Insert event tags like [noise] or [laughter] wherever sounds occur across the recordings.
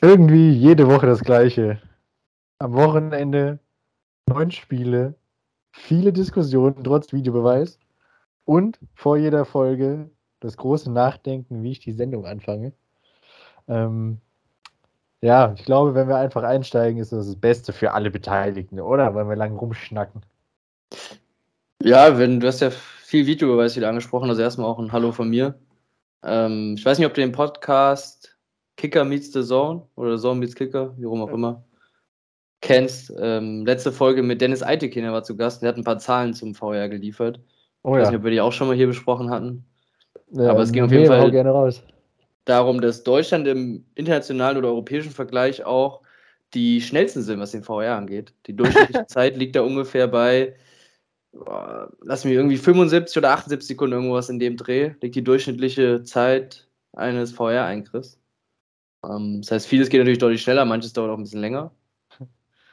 Irgendwie jede Woche das Gleiche. Am Wochenende neun Spiele, viele Diskussionen trotz Videobeweis und vor jeder Folge das große Nachdenken, wie ich die Sendung anfange. Ähm, ja, ich glaube, wenn wir einfach einsteigen, ist das das Beste für alle Beteiligten, oder? Weil wir lang rumschnacken. Ja, wenn, du hast ja viel Videobeweis wieder angesprochen, also erstmal auch ein Hallo von mir. Ähm, ich weiß nicht, ob du den Podcast Kicker Meets the Zone oder Zone Meets Kicker, wie rum auch immer, kennst. Ähm, letzte Folge mit Dennis Eitekin, der war zu Gast, der hat ein paar Zahlen zum VR geliefert. Oh, ich weiß nicht, ob wir die auch schon mal hier besprochen hatten. Ja, Aber es ging auf jeden Fall darum, dass Deutschland im internationalen oder europäischen Vergleich auch die schnellsten sind, was den VR angeht. Die durchschnittliche [laughs] Zeit liegt da ungefähr bei, boah, lass mich irgendwie 75 oder 78 Sekunden irgendwas in dem Dreh, liegt die durchschnittliche Zeit eines VR-Eingriffs. Ähm, das heißt, vieles geht natürlich deutlich schneller, manches dauert auch ein bisschen länger.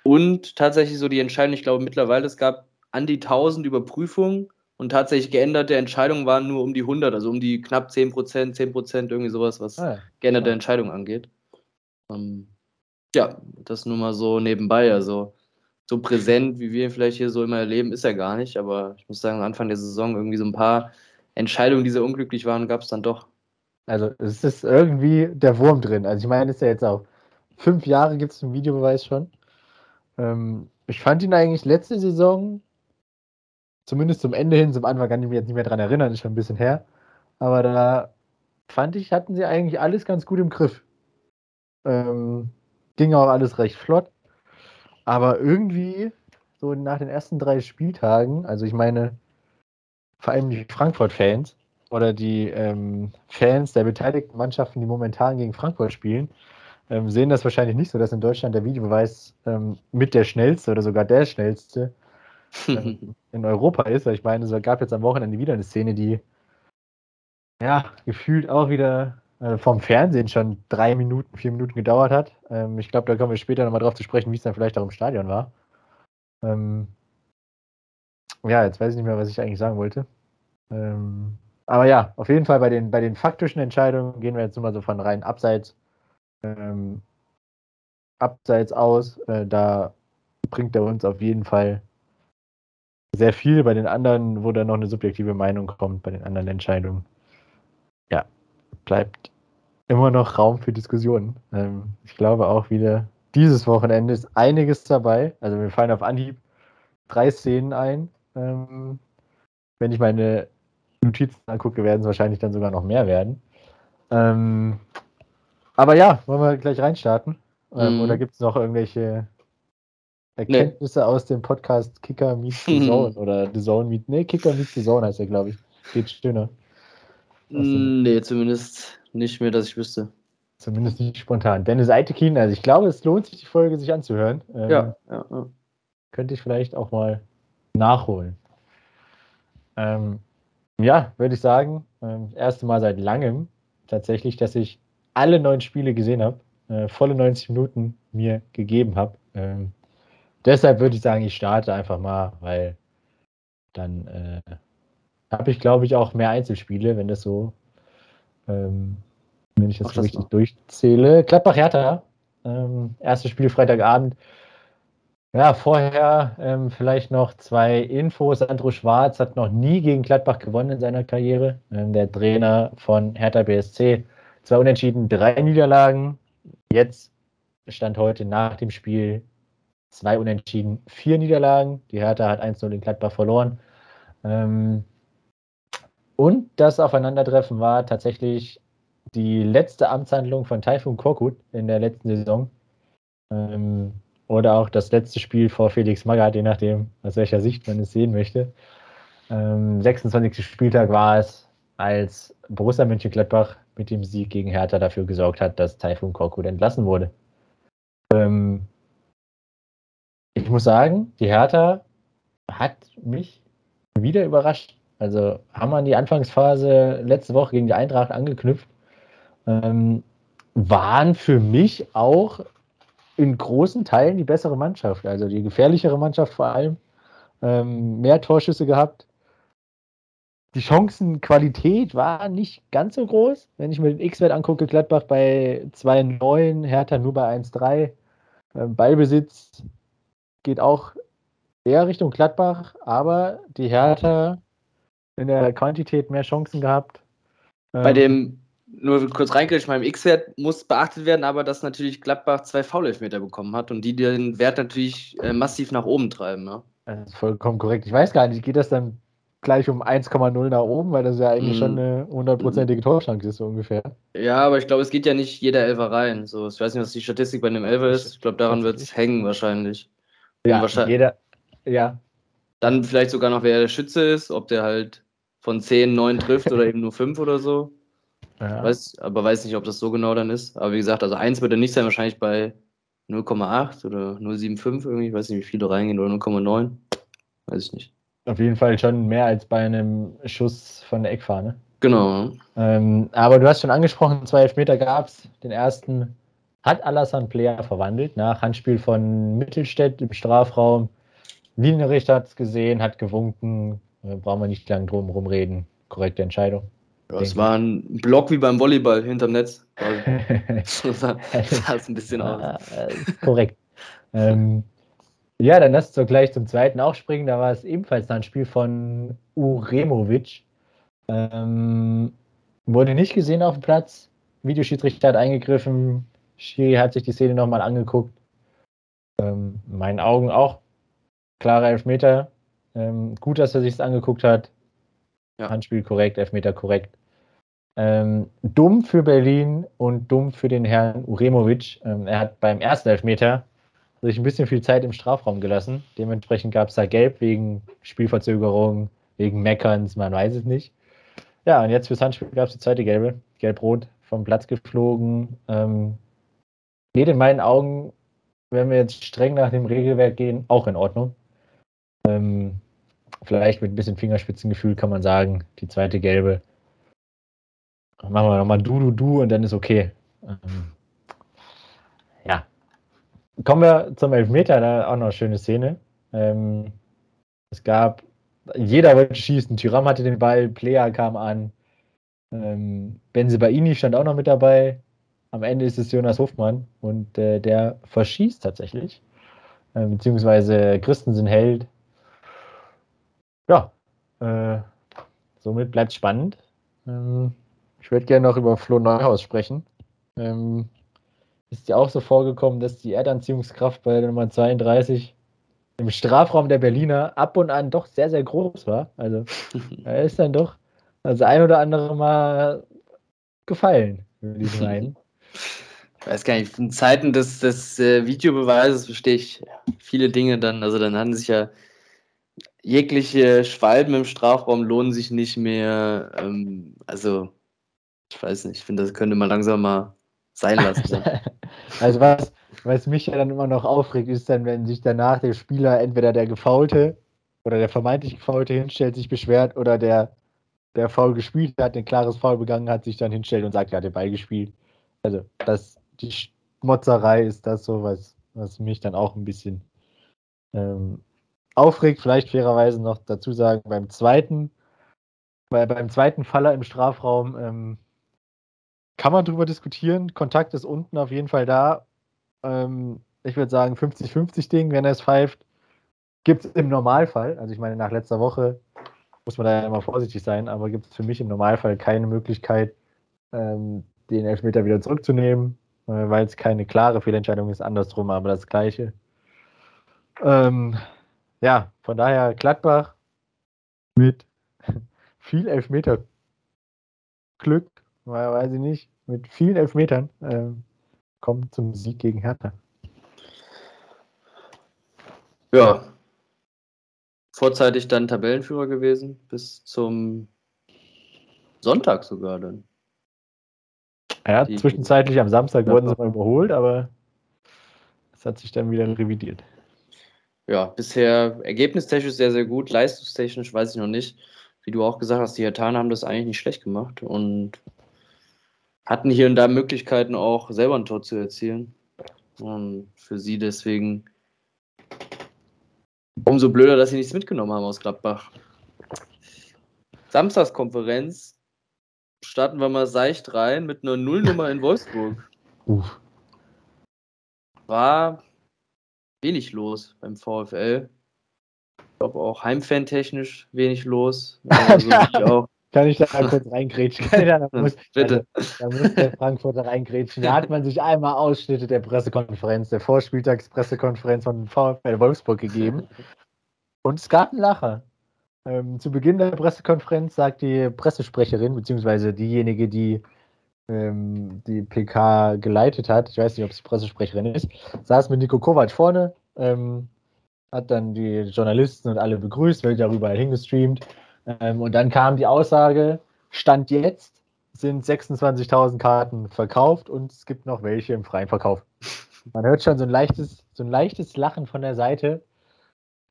Und tatsächlich so die Entscheidung, ich glaube mittlerweile, es gab an die 1000 Überprüfungen und tatsächlich geänderte Entscheidungen waren nur um die 100, also um die knapp 10 Prozent, 10 Prozent, irgendwie sowas, was ah, ja. geänderte Entscheidungen angeht. Ähm, ja, das nur mal so nebenbei. Also so präsent, wie wir ihn vielleicht hier so immer erleben, ist er gar nicht. Aber ich muss sagen, Anfang der Saison irgendwie so ein paar Entscheidungen, die sehr unglücklich waren, gab es dann doch. Also es ist irgendwie der Wurm drin. Also ich meine, ist ja jetzt auch fünf Jahre gibt es einen Videobeweis schon. Ähm, ich fand ihn eigentlich letzte Saison, zumindest zum Ende hin, zum Anfang kann ich mich jetzt nicht mehr dran erinnern, ist schon ein bisschen her. Aber da fand ich, hatten sie eigentlich alles ganz gut im Griff. Ähm, ging auch alles recht flott. Aber irgendwie, so nach den ersten drei Spieltagen, also ich meine, vor allem die Frankfurt-Fans, oder die ähm, Fans der beteiligten Mannschaften, die momentan gegen Frankfurt spielen, ähm, sehen das wahrscheinlich nicht so, dass in Deutschland der Videobeweis ähm, mit der schnellste oder sogar der schnellste ähm, [laughs] in Europa ist. Ich meine, es gab jetzt am Wochenende wieder eine Szene, die ja gefühlt auch wieder äh, vom Fernsehen schon drei Minuten, vier Minuten gedauert hat. Ähm, ich glaube, da kommen wir später nochmal drauf zu sprechen, wie es dann vielleicht auch im Stadion war. Ähm, ja, jetzt weiß ich nicht mehr, was ich eigentlich sagen wollte. Ähm, aber ja, auf jeden Fall bei den, bei den faktischen Entscheidungen gehen wir jetzt mal so von rein abseits, ähm, abseits aus. Äh, da bringt er uns auf jeden Fall sehr viel. Bei den anderen, wo dann noch eine subjektive Meinung kommt, bei den anderen Entscheidungen, ja, bleibt immer noch Raum für Diskussionen. Ähm, ich glaube auch wieder, dieses Wochenende ist einiges dabei. Also mir fallen auf Anhieb drei Szenen ein. Ähm, wenn ich meine Notizen angucke, werden es wahrscheinlich dann sogar noch mehr werden. Ähm, aber ja, wollen wir gleich reinstarten? Ähm, mhm. Oder gibt es noch irgendwelche Erkenntnisse nee. aus dem Podcast Kicker Meets the [laughs] Zone oder The Zone Meets. Nee, Kicker Meets the Zone heißt er, glaube ich. Geht schöner. Nee, zumindest nicht mehr, dass ich wüsste. Zumindest nicht spontan. Dennis Eitekin, also ich glaube, es lohnt sich, die Folge sich anzuhören. Ähm, ja, ja, ja, Könnte ich vielleicht auch mal nachholen. Ähm, ja, würde ich sagen, ähm, das erste Mal seit langem tatsächlich, dass ich alle neun Spiele gesehen habe, äh, volle 90 Minuten mir gegeben habe. Ähm, deshalb würde ich sagen, ich starte einfach mal, weil dann äh, habe ich, glaube ich, auch mehr Einzelspiele, wenn das so, ähm, wenn ich das, so richtig mal. durchzähle. Gladbach-Hertha, ähm, erstes Spiel Freitagabend. Ja, vorher ähm, vielleicht noch zwei Infos. Andro Schwarz hat noch nie gegen Gladbach gewonnen in seiner Karriere. Ähm, der Trainer von Hertha BSC. Zwei Unentschieden, drei Niederlagen. Jetzt stand heute nach dem Spiel zwei Unentschieden, vier Niederlagen. Die Hertha hat 1-0 in Gladbach verloren. Ähm, und das Aufeinandertreffen war tatsächlich die letzte Amtshandlung von Taifun Korkut in der letzten Saison. Ähm, oder auch das letzte Spiel vor Felix Magath, je nachdem, aus welcher Sicht man es sehen möchte. Ähm, 26. Spieltag war es, als Borussia Mönchengladbach mit dem Sieg gegen Hertha dafür gesorgt hat, dass Taifun Korkut entlassen wurde. Ähm, ich muss sagen, die Hertha hat mich wieder überrascht. Also haben wir an die Anfangsphase letzte Woche gegen die Eintracht angeknüpft. Ähm, waren für mich auch in großen Teilen die bessere Mannschaft, also die gefährlichere Mannschaft vor allem. Ähm, mehr Torschüsse gehabt. die Chancenqualität war nicht ganz so groß. Wenn ich mir den X-Wert angucke, Gladbach bei 2,9, Hertha nur bei 1,3. Ähm, Ballbesitz geht auch eher Richtung Gladbach, aber die Hertha in der Quantität mehr Chancen gehabt. Bei ähm, dem, nur kurz reingerichtet, beim X-Wert muss beachtet werden, aber dass natürlich Gladbach zwei Foul-Elfmeter bekommen hat und die den Wert natürlich äh, massiv nach oben treiben. Ja? Das ist vollkommen korrekt. Ich weiß gar nicht, geht das dann gleich um 1,0 nach oben, weil das ja eigentlich mm. schon eine hundertprozentige Torschance ist, so ungefähr. Ja, aber ich glaube, es geht ja nicht jeder Elfer rein. So, ich weiß nicht, was die Statistik bei einem Elfer ist. Ich glaube, daran wird es hängen wahrscheinlich. Ja, wahrscheinlich, jeder, ja. Dann vielleicht sogar noch, wer der Schütze ist, ob der halt von 10, 9 trifft oder eben nur 5 oder so. Ja. Weiß, aber weiß nicht, ob das so genau dann ist. Aber wie gesagt, also 1 wird er nicht sein, wahrscheinlich bei 0,8 oder 0,75 irgendwie. Ich weiß nicht, wie viele reingehen oder 0,9. Weiß ich nicht. Auf jeden Fall schon mehr als bei einem Schuss von der Eckfahne. Genau. Ähm, aber du hast schon angesprochen, zwei Elfmeter gab es. Den ersten hat Alassane Player verwandelt nach Handspiel von Mittelstädt im Strafraum. Linienrichter hat es gesehen, hat gewunken. Da brauchen wir nicht lange drum rumreden. Korrekte Entscheidung. Ja, es war ein Block wie beim Volleyball hinterm Netz. [laughs] [laughs] so sah es ein bisschen aus. Korrekt. ähm, ja, dann lass uns gleich zum zweiten auch springen. Da war es ebenfalls ein Spiel von Uremovic. Ähm, wurde nicht gesehen auf dem Platz. Videoschiedsrichter hat eingegriffen. Schiri hat sich die Szene nochmal angeguckt. Ähm, in meinen Augen auch klare Elfmeter. Ähm, gut, dass er sich angeguckt hat. Ja. Handspiel korrekt, Elfmeter korrekt. Ähm, dumm für Berlin und dumm für den Herrn Uremovic. Ähm, er hat beim ersten Elfmeter sich ein bisschen viel Zeit im Strafraum gelassen. Dementsprechend gab es da Gelb wegen Spielverzögerung, wegen Meckerns, man weiß es nicht. Ja, und jetzt fürs Handspiel gab es die zweite Gelbe. Gelb-Rot vom Platz geflogen. Ähm, geht in meinen Augen, wenn wir jetzt streng nach dem Regelwerk gehen, auch in Ordnung. Ähm, vielleicht mit ein bisschen Fingerspitzengefühl kann man sagen, die zweite Gelbe. Machen wir nochmal du, du, du und dann ist okay. Ähm, ja, Kommen wir zum Elfmeter, da auch noch eine schöne Szene. Ähm, es gab, jeder wollte schießen. Tyram hatte den Ball, Player kam an. Ähm, Benzebaini stand auch noch mit dabei. Am Ende ist es Jonas Hofmann und äh, der verschießt tatsächlich. Äh, beziehungsweise Christensen hält. Ja, äh, somit bleibt es spannend. Ähm, ich würde gerne noch über Flo Neuhaus sprechen. Ähm, ist ja auch so vorgekommen, dass die Erdanziehungskraft bei der Nummer 32 im Strafraum der Berliner ab und an doch sehr, sehr groß war. Also [laughs] er ist dann doch das ein oder andere Mal gefallen, würde ich meinen. Ich weiß gar nicht, in Zeiten des, des äh, Videobeweises verstehe ich viele Dinge dann. Also dann hatten sich ja jegliche Schwalben im Strafraum lohnen sich nicht mehr. Ähm, also ich weiß nicht, ich finde, das könnte man langsam mal sein lassen. [laughs] also was, was mich ja dann immer noch aufregt, ist dann, wenn sich danach der Spieler, entweder der Gefaulte oder der vermeintlich Gefaulte hinstellt, sich beschwert oder der, der faul gespielt hat, ein klares Foul begangen hat, sich dann hinstellt und sagt, er hat den Ball gespielt. Also das, die Schmotzerei ist das so, was, was mich dann auch ein bisschen ähm, aufregt. Vielleicht fairerweise noch dazu sagen, beim zweiten, bei, beim zweiten Faller im Strafraum ähm, kann man drüber diskutieren. Kontakt ist unten auf jeden Fall da. Ähm, ich würde sagen 50-50 Ding, wenn er es pfeift. Gibt es im Normalfall, also ich meine, nach letzter Woche muss man da ja immer vorsichtig sein, aber gibt es für mich im Normalfall keine Möglichkeit, ähm, den Elfmeter wieder zurückzunehmen, äh, weil es keine klare Fehlentscheidung ist, andersrum, aber das Gleiche. Ähm, ja, von daher Gladbach mit [laughs] viel Elfmeter Glück weiß ich nicht, mit vielen Elfmetern äh, kommt zum Sieg gegen Hertha. Ja. Vorzeitig dann Tabellenführer gewesen, bis zum Sonntag sogar dann. Ja, Die, zwischenzeitlich am Samstag wurden sie mal überholt, aber es hat sich dann wieder revidiert. Ja, bisher ergebnistechnisch sehr, sehr gut, leistungstechnisch weiß ich noch nicht. Wie du auch gesagt hast, die Hertaner haben das eigentlich nicht schlecht gemacht und hatten hier und da Möglichkeiten auch selber ein Tor zu erzielen. Und für sie deswegen umso blöder, dass sie nichts mitgenommen haben aus Gladbach. Samstagskonferenz starten wir mal seicht rein mit einer Nullnummer in Wolfsburg. Uff. War wenig los beim VfL. Ich glaube auch heimfan-technisch wenig los. Also [laughs] auch kann ich da mal kurz reingrätschen? da, muss, [laughs] Bitte. Also, da muss der Frankfurter reingrätschen. Da hat man sich einmal Ausschnitte der Pressekonferenz, der Vorspieltagspressekonferenz von VfL Wolfsburg gegeben. Und es gab einen Lacher. Ähm, zu Beginn der Pressekonferenz sagt die Pressesprecherin, beziehungsweise diejenige, die ähm, die PK geleitet hat, ich weiß nicht, ob es die Pressesprecherin ist, saß mit Nico Kovac vorne, ähm, hat dann die Journalisten und alle begrüßt, wird darüber hingestreamt ähm, und dann kam die Aussage, Stand jetzt sind 26.000 Karten verkauft und es gibt noch welche im freien Verkauf. Man hört schon so ein leichtes, so ein leichtes Lachen von der Seite.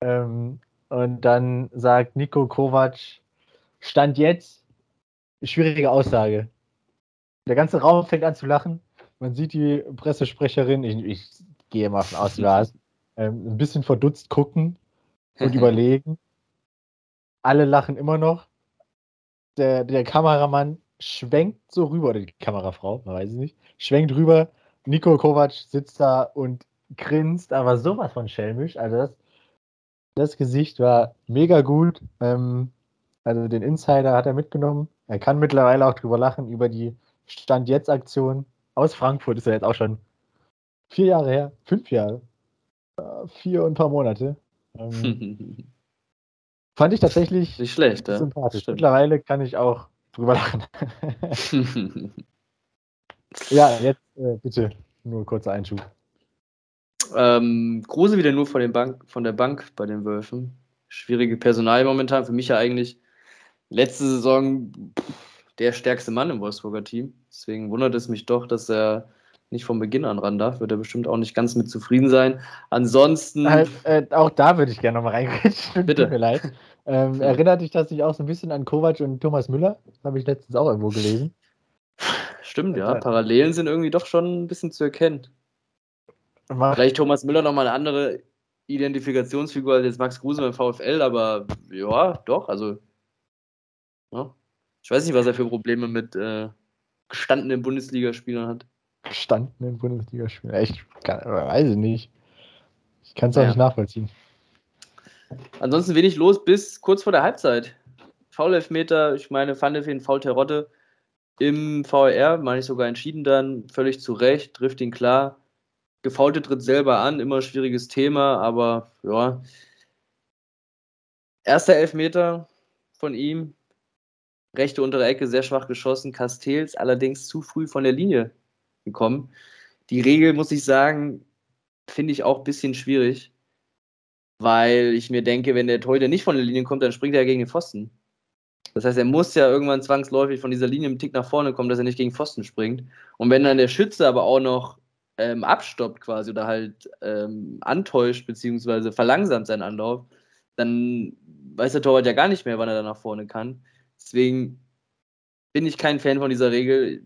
Ähm, und dann sagt Nico Kovac, Stand jetzt, schwierige Aussage. Der ganze Raum fängt an zu lachen. Man sieht die Pressesprecherin, ich, ich gehe mal von aus, Lars, ähm, ein bisschen verdutzt gucken und [laughs] überlegen alle lachen immer noch. Der, der Kameramann schwenkt so rüber, oder die Kamerafrau, man weiß es nicht, schwenkt rüber. Nico Kovac sitzt da und grinst, aber sowas von schelmisch. Also das, das Gesicht war mega gut. Ähm, also den Insider hat er mitgenommen. Er kann mittlerweile auch drüber lachen, über die Stand-Jetzt-Aktion aus Frankfurt. Ist er jetzt auch schon vier Jahre her, fünf Jahre, äh, vier und ein paar Monate. Ähm, [laughs] Fand ich tatsächlich nicht schlecht, sympathisch. Ja? Mittlerweile kann ich auch drüber lachen. [laughs] ja, jetzt äh, bitte nur kurzer Einschub. Ähm, Kruse wieder nur von, Bank, von der Bank bei den Wölfen. Schwierige Personal momentan. Für mich ja eigentlich letzte Saison der stärkste Mann im Wolfsburger Team. Deswegen wundert es mich doch, dass er nicht von Beginn an ran darf, wird er bestimmt auch nicht ganz mit zufrieden sein. Ansonsten. Halt, äh, auch da würde ich gerne nochmal reingreifen. Bitte. Tut mir leid. Ähm, erinnert dich das nicht auch so ein bisschen an Kovac und Thomas Müller? Das habe ich letztens auch irgendwo gelesen. Stimmt, ja. Parallelen sind irgendwie doch schon ein bisschen zu erkennen. Mach. Vielleicht Thomas Müller nochmal eine andere Identifikationsfigur als jetzt Max Kruse beim VfL, aber ja, doch, also. Ja. Ich weiß nicht, was er für Probleme mit äh, gestandenen Bundesligaspielern hat gestandenen Bundesligaspieler. Echt, kann, weiß ich nicht. Ich kann es auch ja. nicht nachvollziehen. Ansonsten wenig los bis kurz vor der Halbzeit. Foul-Elfmeter, ich meine, Pfannefin, Foul Terotte im VR, meine ich sogar entschieden dann, völlig zu Recht, trifft ihn klar. Gefaulte tritt selber an, immer schwieriges Thema, aber ja. Erster Elfmeter von ihm, rechte untere Ecke, sehr schwach geschossen. Castells allerdings zu früh von der Linie gekommen. Die Regel, muss ich sagen, finde ich auch ein bisschen schwierig, weil ich mir denke, wenn der Torhüter nicht von der Linie kommt, dann springt er gegen den Pfosten. Das heißt, er muss ja irgendwann zwangsläufig von dieser Linie im Tick nach vorne kommen, dass er nicht gegen Pfosten springt. Und wenn dann der Schütze aber auch noch ähm, abstoppt quasi oder halt ähm, antäuscht beziehungsweise verlangsamt seinen Anlauf, dann weiß der Torwart ja gar nicht mehr, wann er da nach vorne kann. Deswegen bin ich kein Fan von dieser Regel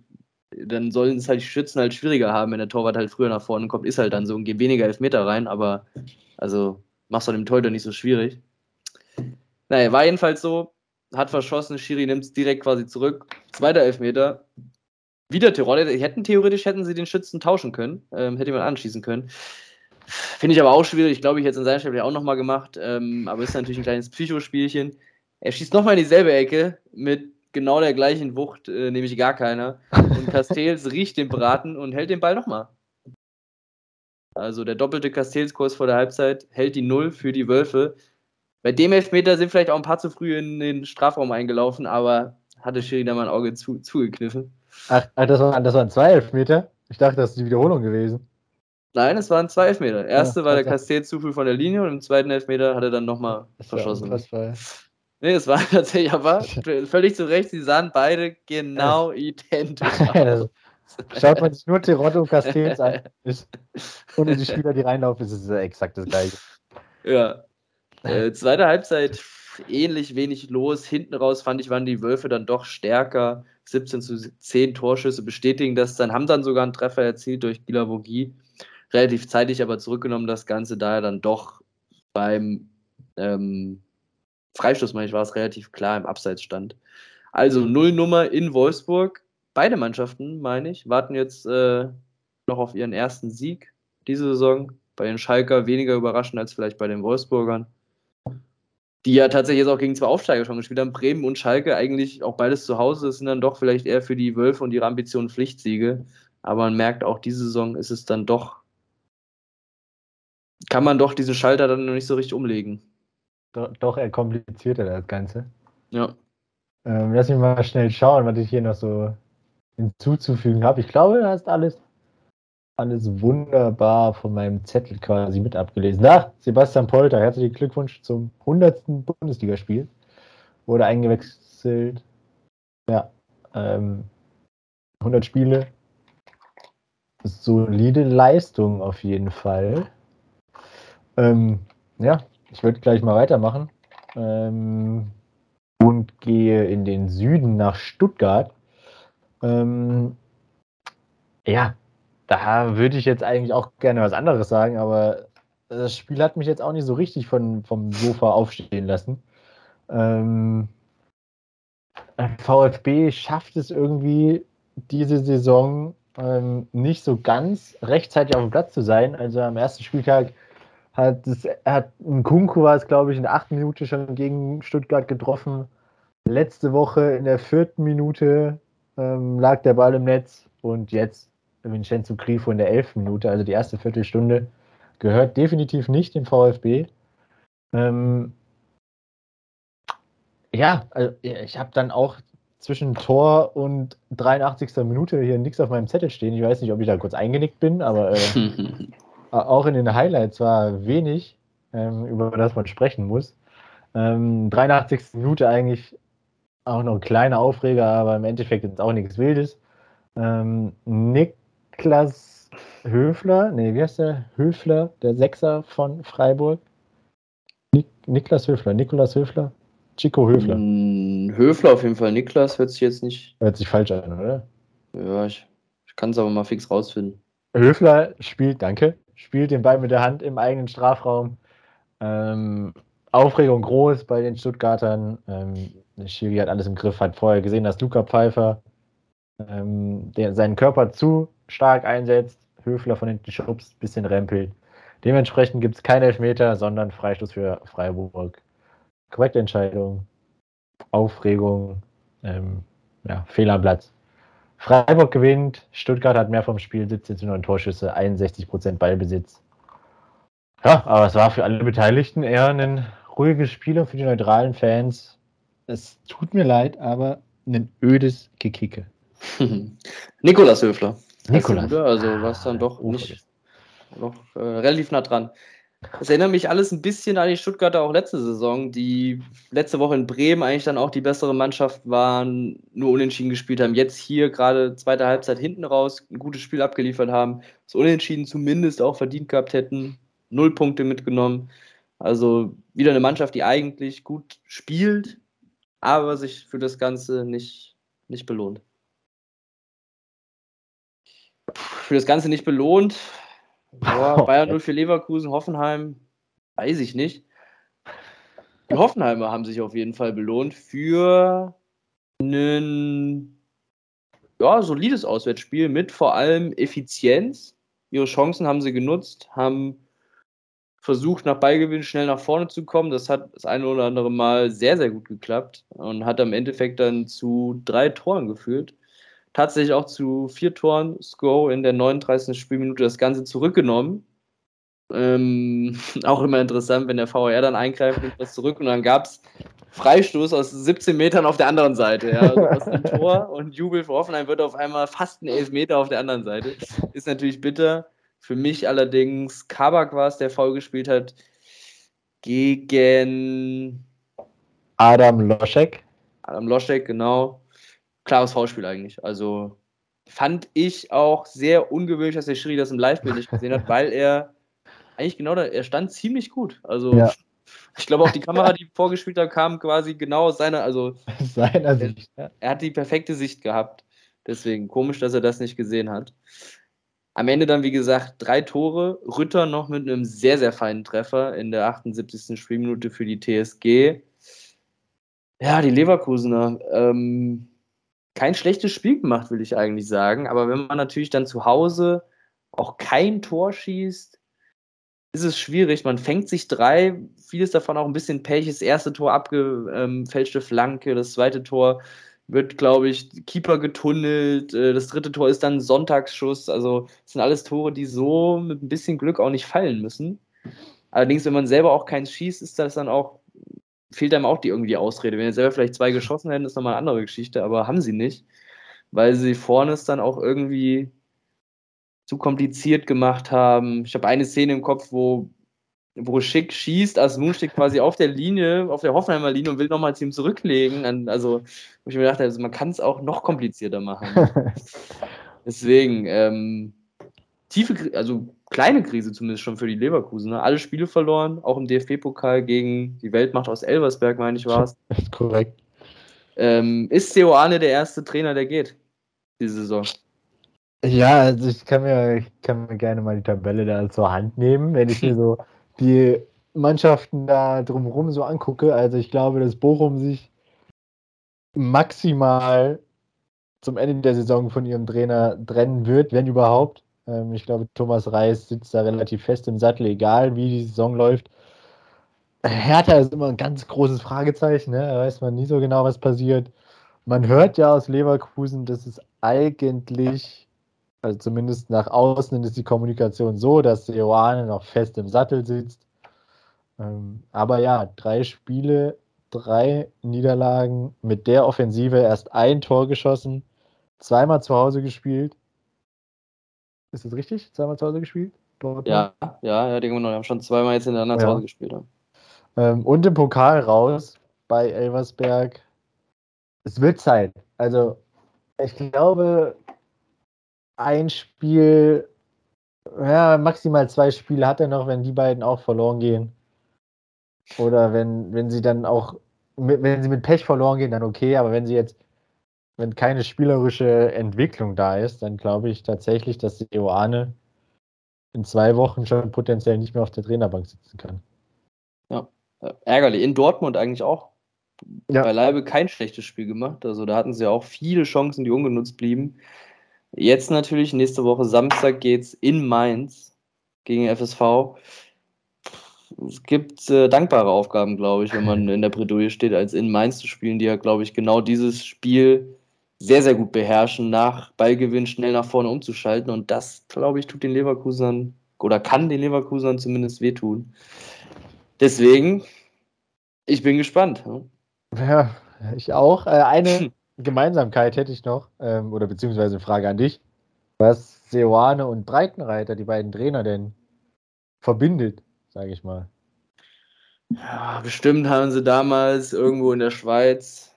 dann sollen es halt die Schützen halt schwieriger haben, wenn der Torwart halt früher nach vorne kommt, ist halt dann so und geht weniger Elfmeter rein, aber also machst du dem Torhüter nicht so schwierig. Naja, war jedenfalls so, hat verschossen, Schiri nimmt es direkt quasi zurück. Zweiter Elfmeter. Wieder Tirol. Hätten theoretisch hätten sie den Schützen tauschen können, ähm, hätte man anschießen können. Finde ich aber auch schwierig. Ich glaube, ich hätte es in seiner Stelle auch nochmal gemacht. Ähm, aber ist natürlich ein kleines Psychospielchen. Er schießt nochmal in dieselbe Ecke mit genau der gleichen Wucht, äh, nämlich gar keiner. Und [laughs] Castells riecht den Braten und hält den Ball nochmal. Also der doppelte Castells-Kurs vor der Halbzeit hält die Null für die Wölfe. Bei dem Elfmeter sind vielleicht auch ein paar zu früh in den Strafraum eingelaufen, aber hatte Schiri da mal ein Auge zu, zugekniffen. Ach, das, waren, das waren zwei Elfmeter? Ich dachte, das ist die Wiederholung gewesen. Nein, es waren zwei Elfmeter. Erste ja, war der Castells zu früh von der Linie und im zweiten Elfmeter hat er dann nochmal verschossen. Nee, es war [laughs] tatsächlich aber völlig zu Recht. Sie sahen beide genau [laughs] identisch [laughs] aus. Schaut man sich nur Tirotto und Castells an, ohne die Spieler, die reinlaufen, ist es exakt das gleiche. Ja. Äh, zweite Halbzeit ähnlich wenig los. Hinten raus fand ich, waren die Wölfe dann doch stärker. 17 zu 10 Torschüsse bestätigen das dann, haben dann sogar einen Treffer erzielt durch Gilavogie. Relativ zeitig aber zurückgenommen das Ganze, da er dann doch beim ähm, Freistoß, meine ich, war es relativ klar im Abseitsstand. Also Nullnummer in Wolfsburg. Beide Mannschaften, meine ich, warten jetzt äh, noch auf ihren ersten Sieg diese Saison. Bei den Schalker weniger überraschend als vielleicht bei den Wolfsburgern. Die ja tatsächlich jetzt auch gegen zwei Aufsteiger schon gespielt haben. Bremen und Schalke eigentlich auch beides zu Hause. Das sind dann doch vielleicht eher für die Wölfe und ihre Ambitionen Pflichtsiege. Aber man merkt auch, diese Saison ist es dann doch, kann man doch diesen Schalter dann noch nicht so richtig umlegen. Doch, doch eher komplizierter das Ganze. Ja. Ähm, lass mich mal schnell schauen, was ich hier noch so hinzuzufügen habe. Ich glaube, du hast alles, alles wunderbar von meinem Zettel quasi mit abgelesen. Da, Sebastian Polter, herzlichen Glückwunsch zum 100. Bundesligaspiel. Wurde eingewechselt. Ja, ähm, 100 Spiele. Solide Leistung auf jeden Fall. Ähm, ja, ich würde gleich mal weitermachen ähm, und gehe in den Süden nach Stuttgart. Ähm, ja, da würde ich jetzt eigentlich auch gerne was anderes sagen, aber das Spiel hat mich jetzt auch nicht so richtig von, vom Sofa aufstehen lassen. Ähm, VfB schafft es irgendwie diese Saison ähm, nicht so ganz rechtzeitig auf dem Platz zu sein. Also am ersten Spieltag hat es, hat ein Kunku war es, glaube ich, in der achten Minute schon gegen Stuttgart getroffen. Letzte Woche in der vierten Minute ähm, lag der Ball im Netz und jetzt Vincenzo Grifo in der elften Minute, also die erste Viertelstunde, gehört definitiv nicht dem VfB. Ähm, ja, also ich habe dann auch zwischen Tor und 83. Minute hier nichts auf meinem Zettel stehen. Ich weiß nicht, ob ich da kurz eingenickt bin, aber äh, [laughs] auch in den Highlights war wenig, ähm, über das man sprechen muss. Ähm, 83. Minute eigentlich auch noch ein kleiner Aufreger, aber im Endeffekt ist auch nichts Wildes. Ähm, Niklas Höfler, nee, wie heißt der? Höfler, der Sechser von Freiburg. Nik Niklas Höfler, Nikolas Höfler, Chico Höfler. Hm, Höfler auf jeden Fall, Niklas hört sich jetzt nicht. Hört sich falsch an, oder? Ja, ich, ich kann es aber mal fix rausfinden. Höfler spielt, danke, spielt den Ball mit der Hand im eigenen Strafraum. Ähm, Aufregung groß bei den Stuttgartern. Ähm, Schiri hat alles im Griff, hat vorher gesehen, dass Luca Pfeiffer ähm, der, seinen Körper zu stark einsetzt, Höfler von hinten schubst, bisschen rempelt. Dementsprechend gibt es keinen Elfmeter, sondern Freistoß für Freiburg. Korrekte Entscheidung. Aufregung. Ähm, ja, Fehler am Platz. Freiburg gewinnt, Stuttgart hat mehr vom Spiel, 17 zu 9 Torschüsse, 61% Ballbesitz. Ja, aber es war für alle Beteiligten eher ein ruhiges Spiel und für die neutralen Fans. Es tut mir leid, aber ein ödes Gekicke. [laughs] Nikolas Höfler. Nikolas. Also was dann doch nicht noch äh, relativ nah dran. Das erinnert mich alles ein bisschen an die Stuttgarter auch letzte Saison, die letzte Woche in Bremen eigentlich dann auch die bessere Mannschaft waren, nur unentschieden gespielt haben. Jetzt hier gerade zweite Halbzeit hinten raus ein gutes Spiel abgeliefert haben, das Unentschieden zumindest auch verdient gehabt hätten, null Punkte mitgenommen. Also wieder eine Mannschaft, die eigentlich gut spielt, aber sich für das Ganze nicht, nicht belohnt. Für das Ganze nicht belohnt. Ja, [laughs] Bayern 0 für Leverkusen, Hoffenheim, weiß ich nicht. Die Hoffenheimer haben sich auf jeden Fall belohnt für ein ja, solides Auswärtsspiel mit vor allem Effizienz. Ihre Chancen haben sie genutzt, haben versucht, nach Ballgewinn schnell nach vorne zu kommen. Das hat das eine oder andere Mal sehr, sehr gut geklappt und hat am Endeffekt dann zu drei Toren geführt tatsächlich auch zu vier Toren Score in der 39. Spielminute das Ganze zurückgenommen. Ähm, [laughs] auch immer interessant, wenn der VR dann eingreift, nimmt das zurück und dann gab es Freistoß aus 17 Metern auf der anderen Seite. Ja, also dem Tor und Jubel für Hoffenheim wird auf einmal fast ein Elfmeter auf der anderen Seite. Ist natürlich bitter. Für mich allerdings Kabak war es, der faul gespielt hat gegen Adam Loschek. Adam Loschek, genau klares Foulspiel eigentlich. Also fand ich auch sehr ungewöhnlich, dass der Schiri das im Live-Bild nicht gesehen hat, [laughs] weil er eigentlich genau da, er stand ziemlich gut. Also ja. ich glaube auch die Kamera, die vorgespielt hat, kam quasi genau aus seiner, also [laughs] seiner Sicht. Er, er hat die perfekte Sicht gehabt. Deswegen komisch, dass er das nicht gesehen hat. Am Ende dann, wie gesagt, drei Tore. Rütter noch mit einem sehr, sehr feinen Treffer in der 78. Spielminute für die TSG. Ja, die Leverkusener. Ähm, kein schlechtes Spiel gemacht, will ich eigentlich sagen. Aber wenn man natürlich dann zu Hause auch kein Tor schießt, ist es schwierig. Man fängt sich drei, vieles davon auch ein bisschen Pech. Das erste Tor abgefälschte Flanke, das zweite Tor wird, glaube ich, Keeper getunnelt. Äh, das dritte Tor ist dann Sonntagsschuss. Also, das sind alles Tore, die so mit ein bisschen Glück auch nicht fallen müssen. Allerdings, wenn man selber auch keins schießt, ist das dann auch, fehlt einem auch die irgendwie die Ausrede. Wenn ihr selber vielleicht zwei [laughs] geschossen hätten, ist nochmal eine andere Geschichte, aber haben sie nicht, weil sie vorne es dann auch irgendwie zu kompliziert gemacht haben. Ich habe eine Szene im Kopf, wo wo Schick schießt, Asmun steht quasi auf der Linie, auf der Hoffenheimer Linie und will nochmal zu ihm zurücklegen. Also, wo ich mir dachte, also man kann es auch noch komplizierter machen. [laughs] Deswegen, ähm, tiefe, also kleine Krise zumindest schon für die Leverkusen. Ne? Alle Spiele verloren, auch im DFB-Pokal gegen die Weltmacht aus Elversberg, meine ich, war es. [laughs] ist korrekt. Ähm, ist Seoane der erste Trainer, der geht, diese Saison? Ja, also ich kann mir, ich kann mir gerne mal die Tabelle da zur Hand nehmen, wenn ich mir so [laughs] die Mannschaften da drumherum so angucke, also ich glaube, dass Bochum sich maximal zum Ende der Saison von ihrem Trainer trennen wird, wenn überhaupt. Ähm, ich glaube, Thomas Reis sitzt da relativ fest im Sattel, egal wie die Saison läuft. Hertha ist immer ein ganz großes Fragezeichen, ne? da weiß man nie so genau, was passiert. Man hört ja aus Leverkusen, dass es eigentlich also zumindest nach außen ist die Kommunikation so, dass Joane noch fest im Sattel sitzt. Ähm, aber ja, drei Spiele, drei Niederlagen, mit der Offensive erst ein Tor geschossen, zweimal zu Hause gespielt. Ist das richtig? Zweimal zu Hause gespielt? Dortmund? Ja, ja, ja, die haben schon zweimal jetzt hintereinander ja. zu Hause gespielt. Ja. Ähm, und im Pokal raus bei Elversberg. Es wird Zeit. Also, ich glaube, ein Spiel, ja, maximal zwei Spiele hat er noch, wenn die beiden auch verloren gehen. Oder wenn, wenn sie dann auch, wenn sie mit Pech verloren gehen, dann okay, aber wenn sie jetzt, wenn keine spielerische Entwicklung da ist, dann glaube ich tatsächlich, dass Ioane in zwei Wochen schon potenziell nicht mehr auf der Trainerbank sitzen kann. Ja, ärgerlich. In Dortmund eigentlich auch. Ja. Beileibe kein schlechtes Spiel gemacht. Also da hatten sie auch viele Chancen, die ungenutzt blieben. Jetzt natürlich, nächste Woche Samstag geht es in Mainz gegen FSV. Es gibt äh, dankbare Aufgaben, glaube ich, wenn man [laughs] in der Bredouille steht, als in Mainz zu spielen, die ja, glaube ich, genau dieses Spiel sehr, sehr gut beherrschen, nach Ballgewinn schnell nach vorne umzuschalten. Und das, glaube ich, tut den Leverkusern oder kann den Leverkusern zumindest wehtun. Deswegen, ich bin gespannt. Ja, ich auch. Äh, eine, [laughs] Gemeinsamkeit hätte ich noch, ähm, oder beziehungsweise eine Frage an dich, was Seoane und Breitenreiter, die beiden Trainer, denn verbindet, sage ich mal. Ja, bestimmt haben sie damals irgendwo in der Schweiz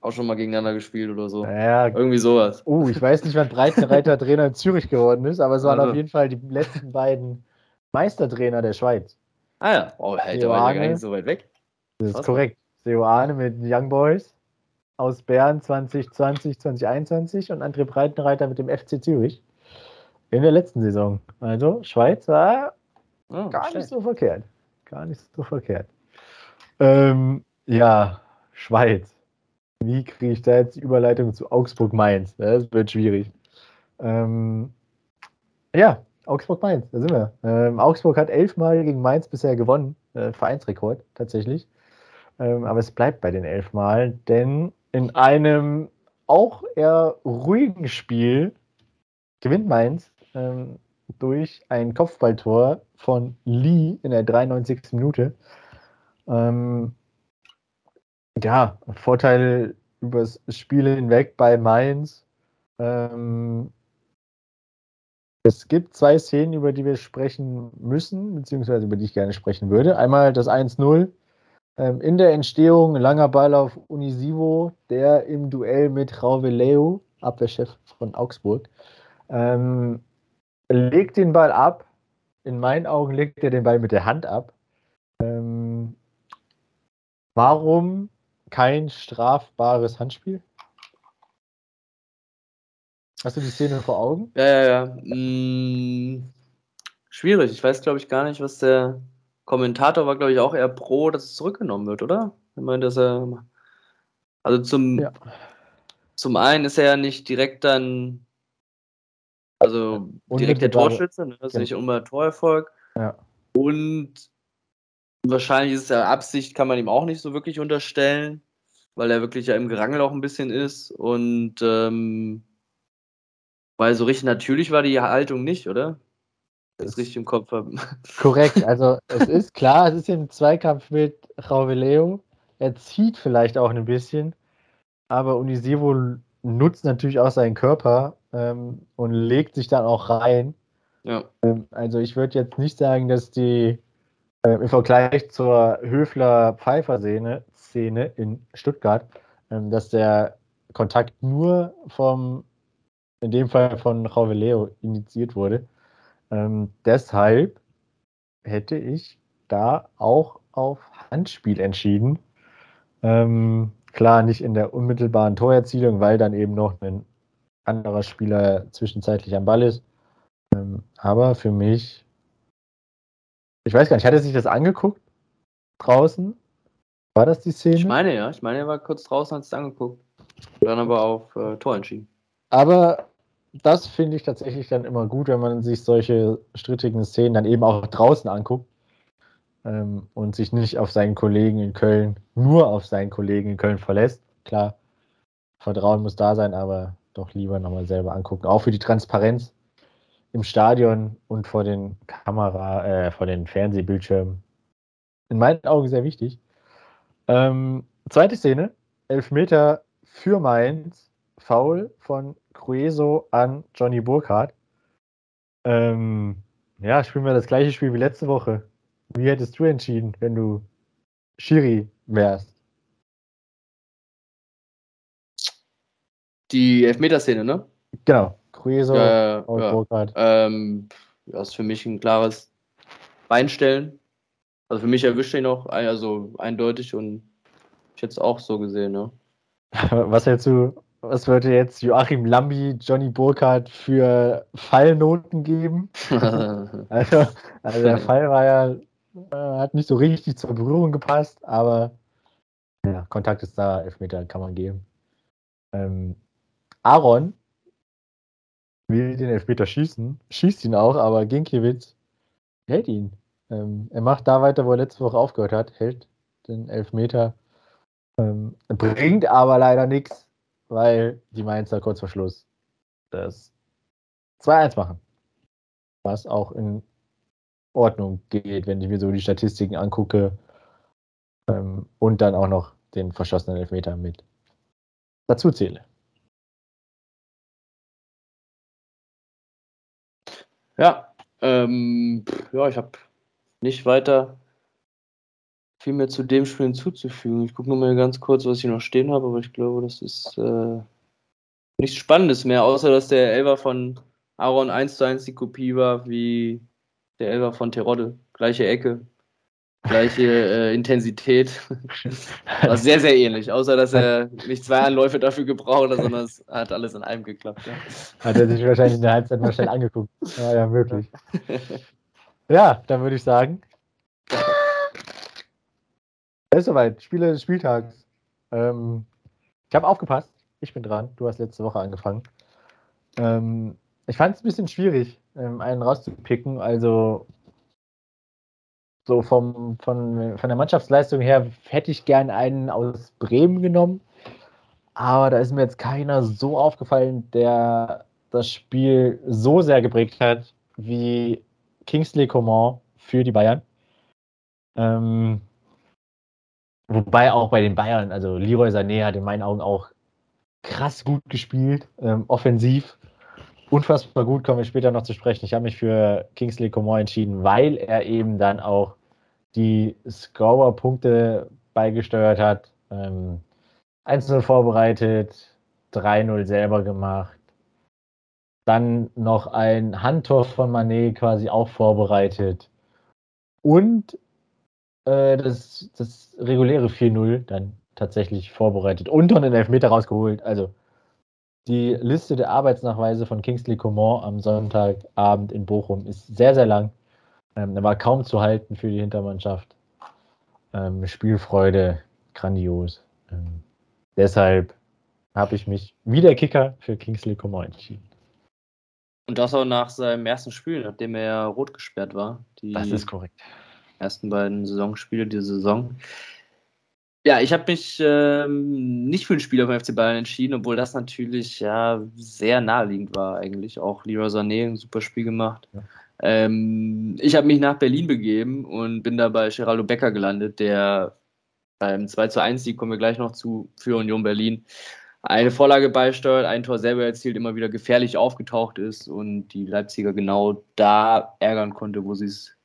auch schon mal gegeneinander gespielt oder so. Ja, irgendwie sowas. Uh, ich weiß nicht, wann Breitenreiter [laughs] Trainer in Zürich geworden ist, aber es waren also. auf jeden Fall die letzten beiden Meistertrainer der Schweiz. Ah ja, oh, halt, der war ja gar nicht so weit weg. Das ist Was korrekt. Seoane mit Young Boys aus Bern 2020, 2021 und André Breitenreiter mit dem FC Zürich in der letzten Saison. Also Schweiz war oh, gar schlecht. nicht so verkehrt. Gar nicht so verkehrt. Ähm, ja, Schweiz. Wie kriege ich da jetzt die Überleitung zu Augsburg-Mainz? Das wird schwierig. Ähm, ja, Augsburg-Mainz, da sind wir. Ähm, Augsburg hat elfmal gegen Mainz bisher gewonnen. Äh, Vereinsrekord tatsächlich. Ähm, aber es bleibt bei den elfmal, denn in einem auch eher ruhigen Spiel gewinnt Mainz ähm, durch ein Kopfballtor von Lee in der 93. Minute. Ähm, ja, Vorteil übers Spiel hinweg bei Mainz. Ähm, es gibt zwei Szenen, über die wir sprechen müssen, beziehungsweise über die ich gerne sprechen würde. Einmal das 1-0 ähm, in der Entstehung langer Ball auf Unisivo, der im Duell mit Rauveleu, Abwehrchef von Augsburg, ähm, legt den Ball ab. In meinen Augen legt er den Ball mit der Hand ab. Ähm, warum kein strafbares Handspiel? Hast du die Szene vor Augen? Ja, ja, ja. Hm, schwierig. Ich weiß, glaube ich, gar nicht, was der Kommentator war, glaube ich, auch eher pro, dass es zurückgenommen wird, oder? Er meint, dass er Also zum, ja. zum einen ist er ja nicht direkt dann, also direkt der Torschütze, ne? das ist nicht immer Torerfolg. Ja. Und wahrscheinlich ist es ja Absicht, kann man ihm auch nicht so wirklich unterstellen, weil er wirklich ja im Gerangel auch ein bisschen ist. Und ähm, weil so richtig natürlich war die Haltung nicht, oder? Das richtig im Kopf haben. Korrekt, [laughs] also es ist klar, es ist im Zweikampf mit Rauveleo. Er zieht vielleicht auch ein bisschen, aber Unisivo nutzt natürlich auch seinen Körper ähm, und legt sich dann auch rein. Ja. Ähm, also ich würde jetzt nicht sagen, dass die äh, im Vergleich zur Höfler-Pfeiffer-Szene Szene in Stuttgart, ähm, dass der Kontakt nur vom, in dem Fall von Rauveleo initiiert wurde. Ähm, deshalb hätte ich da auch auf Handspiel entschieden. Ähm, klar, nicht in der unmittelbaren Torerzielung, weil dann eben noch ein anderer Spieler zwischenzeitlich am Ball ist. Ähm, aber für mich, ich weiß gar nicht, hat er sich das angeguckt draußen? War das die Szene? Ich meine ja, ich meine, er war kurz draußen, hat es angeguckt. Dann aber auf äh, Tor entschieden. Aber das finde ich tatsächlich dann immer gut, wenn man sich solche strittigen Szenen dann eben auch draußen anguckt ähm, und sich nicht auf seinen Kollegen in Köln, nur auf seinen Kollegen in Köln verlässt. Klar, Vertrauen muss da sein, aber doch lieber nochmal selber angucken. Auch für die Transparenz im Stadion und vor den Kamera, äh, vor den Fernsehbildschirmen. In meinen Augen sehr wichtig. Ähm, zweite Szene, Elfmeter für Mainz, Foul von Crueso an Johnny Burkhardt. Ähm, ja, spielen wir das gleiche Spiel wie letzte Woche. Wie hättest du entschieden, wenn du Schiri wärst? Die Elfmeterszene, ne? Genau. Crueso ja, und ja. Burkhardt. Ähm, das ist für mich ein klares Beinstellen. Also für mich erwischt er noch, also eindeutig und ich hätte es auch so gesehen, ne? [laughs] Was hältst du was würde jetzt Joachim Lambi, Johnny Burkhardt für Fallnoten geben? [laughs] also, also, der [laughs] Fall war ja, äh, hat nicht so richtig zur Berührung gepasst, aber ja, Kontakt ist da, Elfmeter kann man geben. Ähm, Aaron will den Elfmeter schießen, schießt ihn auch, aber Ginkiewicz hält ihn. Ähm, er macht da weiter, wo er letzte Woche aufgehört hat, hält den Elfmeter, ähm, bringt aber leider nichts weil die Mainzer kurz vor Schluss das 2-1 machen. Was auch in Ordnung geht, wenn ich mir so die Statistiken angucke ähm, und dann auch noch den verschossenen Elfmeter mit dazu zähle. Ja, ähm, ja, ich habe nicht weiter viel mehr zu dem Spiel hinzuzufügen. Ich gucke nur mal ganz kurz, was ich noch stehen habe, aber ich glaube, das ist äh, nichts Spannendes mehr, außer dass der Elver von Aaron 1 zu 1 die Kopie war wie der Elver von Terodde. Gleiche Ecke, gleiche äh, Intensität. war sehr, sehr ähnlich, außer dass er nicht zwei Anläufe dafür gebraucht hat, sondern es hat alles in einem geklappt. Ja. Hat er sich wahrscheinlich in der Halbzeit mal schnell angeguckt. Ja, ja, möglich. Ja, dann würde ich sagen, ist soweit. Spiele des Spieltags. Ähm, ich habe aufgepasst. Ich bin dran. Du hast letzte Woche angefangen. Ähm, ich fand es ein bisschen schwierig, ähm, einen rauszupicken. Also so vom, von, von der Mannschaftsleistung her hätte ich gern einen aus Bremen genommen. Aber da ist mir jetzt keiner so aufgefallen, der das Spiel so sehr geprägt hat wie Kingsley Coman für die Bayern. Ähm, Wobei auch bei den Bayern, also Leroy Sané hat in meinen Augen auch krass gut gespielt, ähm, offensiv. Unfassbar gut, kommen wir später noch zu sprechen. Ich habe mich für Kingsley Coman entschieden, weil er eben dann auch die Scorer-Punkte beigesteuert hat. Ähm, 1-0 vorbereitet, 3-0 selber gemacht. Dann noch ein Handtor von Manet quasi auch vorbereitet. Und äh, das, das reguläre 4-0 dann tatsächlich vorbereitet und dann den Elfmeter rausgeholt. Also die Liste der Arbeitsnachweise von Kingsley Coman am Sonntagabend in Bochum ist sehr, sehr lang. Ähm, er war kaum zu halten für die Hintermannschaft. Ähm, Spielfreude, grandios. Ähm, deshalb habe ich mich wie der Kicker für Kingsley Coman entschieden. Und das auch nach seinem ersten Spiel, nachdem er rot gesperrt war. Das ist korrekt. Ersten beiden Saisonspiele dieser Saison. Ja, ich habe mich ähm, nicht für einen Spieler vom FC Bayern entschieden, obwohl das natürlich ja sehr naheliegend war eigentlich. Auch Leroy Sané ein super Spiel gemacht. Ja. Ähm, ich habe mich nach Berlin begeben und bin da bei Geraldo Becker gelandet, der beim 2 zu 1 Sieg kommen wir gleich noch zu für Union Berlin eine Vorlage beisteuert, ein Tor selber erzielt, immer wieder gefährlich aufgetaucht ist und die Leipziger genau da ärgern konnte, wo sie es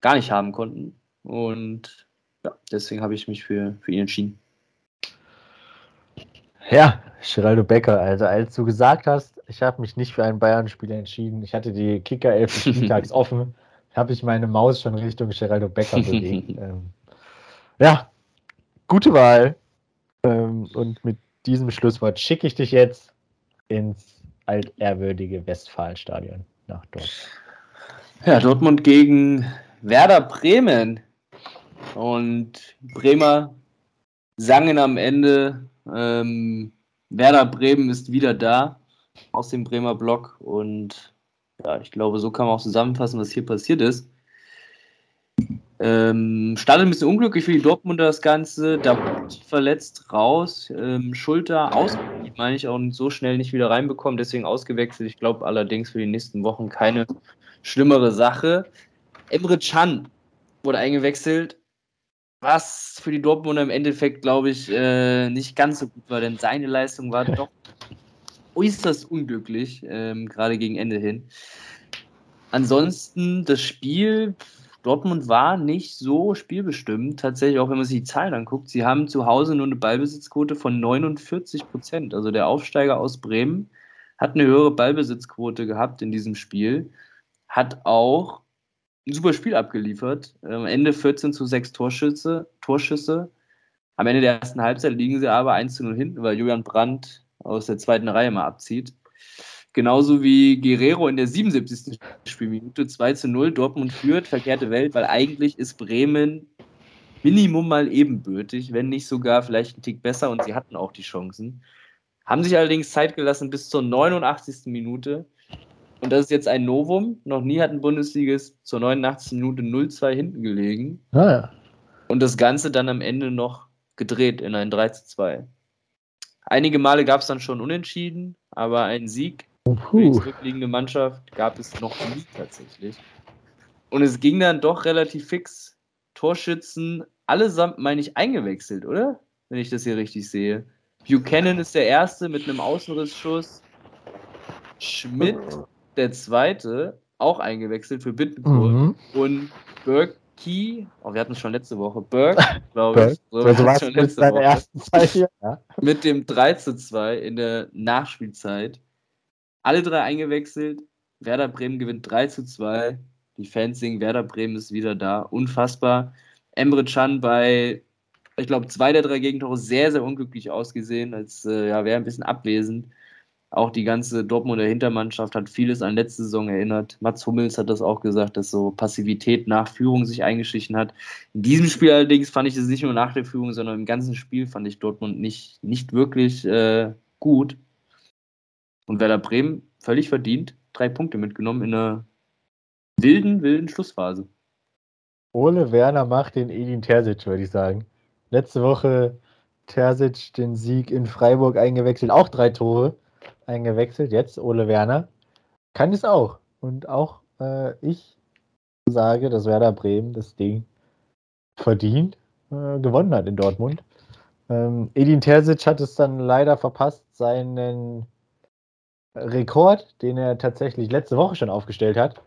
gar nicht haben konnten. Und ja, deswegen habe ich mich für, für ihn entschieden. Ja, Geraldo Becker, also als du gesagt hast, ich habe mich nicht für einen Bayern-Spieler entschieden, ich hatte die Kicker-Elf Spieltags [laughs] offen, habe ich meine Maus schon Richtung Geraldo Becker [laughs] bewegt. ähm, ja, gute Wahl. Ähm, und mit diesem Schlusswort schicke ich dich jetzt ins altehrwürdige Westfalenstadion nach Dortmund. Ja, Dortmund gegen Werder Bremen. Und Bremer sangen am Ende, ähm, Werder Bremen ist wieder da aus dem Bremer Block. Und ja, ich glaube, so kann man auch zusammenfassen, was hier passiert ist. Ähm, startet ein bisschen unglücklich für die Dortmunder das Ganze. Da verletzt raus. Ähm, Schulter aus, meine ich, auch so schnell nicht wieder reinbekommen, deswegen ausgewechselt. Ich glaube allerdings für die nächsten Wochen keine schlimmere Sache. Emre Can wurde eingewechselt, was für die Dortmunder im Endeffekt, glaube ich, äh, nicht ganz so gut war, denn seine Leistung war doch äußerst unglücklich, ähm, gerade gegen Ende hin. Ansonsten das Spiel Dortmund war nicht so spielbestimmt, tatsächlich auch wenn man sich die Zahlen anguckt. Sie haben zu Hause nur eine Ballbesitzquote von 49 Prozent. Also der Aufsteiger aus Bremen hat eine höhere Ballbesitzquote gehabt in diesem Spiel, hat auch ein super Spiel abgeliefert. Am Ende 14 zu 6 Torschüsse. Torschüsse. Am Ende der ersten Halbzeit liegen sie aber 1 zu 0 hinten, weil Julian Brandt aus der zweiten Reihe mal abzieht. Genauso wie Guerrero in der 77. Spielminute 2 zu 0. Dortmund führt, verkehrte Welt, weil eigentlich ist Bremen Minimum mal ebenbürtig, wenn nicht sogar vielleicht ein Tick besser und sie hatten auch die Chancen. Haben sich allerdings Zeit gelassen bis zur 89. Minute. Und das ist jetzt ein Novum. Noch nie hat ein Bundesligist zur 89. Minute 0-2 hinten gelegen. Ah, ja. Und das Ganze dann am Ende noch gedreht in ein 3 2. Einige Male gab es dann schon unentschieden, aber ein Sieg für die zurückliegende Mannschaft gab es noch nie tatsächlich. Und es ging dann doch relativ fix. Torschützen allesamt, meine ich, eingewechselt, oder? Wenn ich das hier richtig sehe. Buchanan ist der Erste mit einem Außenrissschuss. Schmidt, der Zweite, auch eingewechselt für Bittencourt. Mhm. Und Berkey, oh, wir hatten es schon letzte Woche. Burke, [laughs] glaube ich. So, also schon letzte Woche. Ersten Zeit hier, ja. [laughs] Mit dem 3 zu 2 in der Nachspielzeit. Alle drei eingewechselt. Werder Bremen gewinnt 3 zu 2. Die Fans singen, Werder Bremen ist wieder da. Unfassbar. Emre Can bei, ich glaube, zwei der drei Gegentore sehr, sehr unglücklich ausgesehen, als äh, ja, wäre ein bisschen abwesend. Auch die ganze Dortmunder Hintermannschaft hat vieles an letzte Saison erinnert. Mats Hummels hat das auch gesagt, dass so Passivität nach Führung sich eingeschlichen hat. In diesem Spiel allerdings fand ich es nicht nur nach der Führung, sondern im ganzen Spiel fand ich Dortmund nicht, nicht wirklich äh, gut. Und Werder Bremen völlig verdient drei Punkte mitgenommen in einer wilden, wilden Schlussphase. Ole Werner macht den Edin Terzic, würde ich sagen. Letzte Woche Terzic den Sieg in Freiburg eingewechselt, auch drei Tore eingewechselt. Jetzt Ole Werner kann es auch. Und auch äh, ich sage, dass Werder Bremen das Ding verdient äh, gewonnen hat in Dortmund. Ähm, Edin Terzic hat es dann leider verpasst, seinen Rekord, den er tatsächlich letzte Woche schon aufgestellt hat,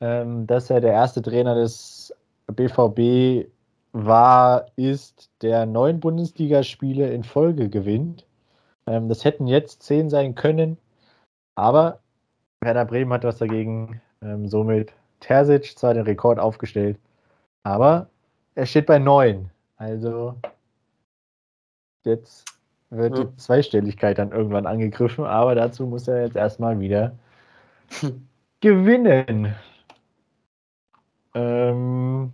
ähm, dass er der erste Trainer des BVB war, ist, der neun Bundesligaspiele in Folge gewinnt. Ähm, das hätten jetzt zehn sein können, aber Werder Bremen hat was dagegen. Ähm, somit Terzic zwar den Rekord aufgestellt, aber er steht bei neun. Also jetzt wird ja. die Zweistelligkeit dann irgendwann angegriffen, aber dazu muss er jetzt erstmal wieder [laughs] gewinnen. Ähm,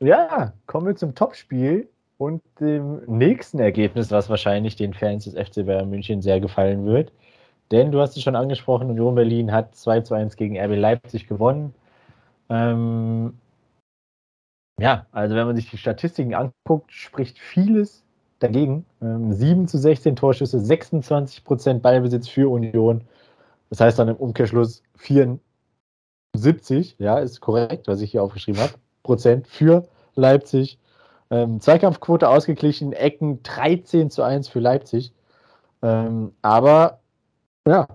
ja, kommen wir zum Topspiel und dem nächsten Ergebnis, was wahrscheinlich den Fans des FC Bayern München sehr gefallen wird. Denn du hast es schon angesprochen, Union Berlin hat 2 zu 1 gegen RB Leipzig gewonnen. Ähm, ja, also wenn man sich die Statistiken anguckt, spricht vieles dagegen. Ähm, 7 zu 16 Torschüsse, 26 Prozent Ballbesitz für Union. Das heißt dann im Umkehrschluss 74, ja, ist korrekt, was ich hier aufgeschrieben habe, Prozent für Leipzig. Ähm, Zweikampfquote ausgeglichen, Ecken 13 zu 1 für Leipzig. Ähm, aber ja,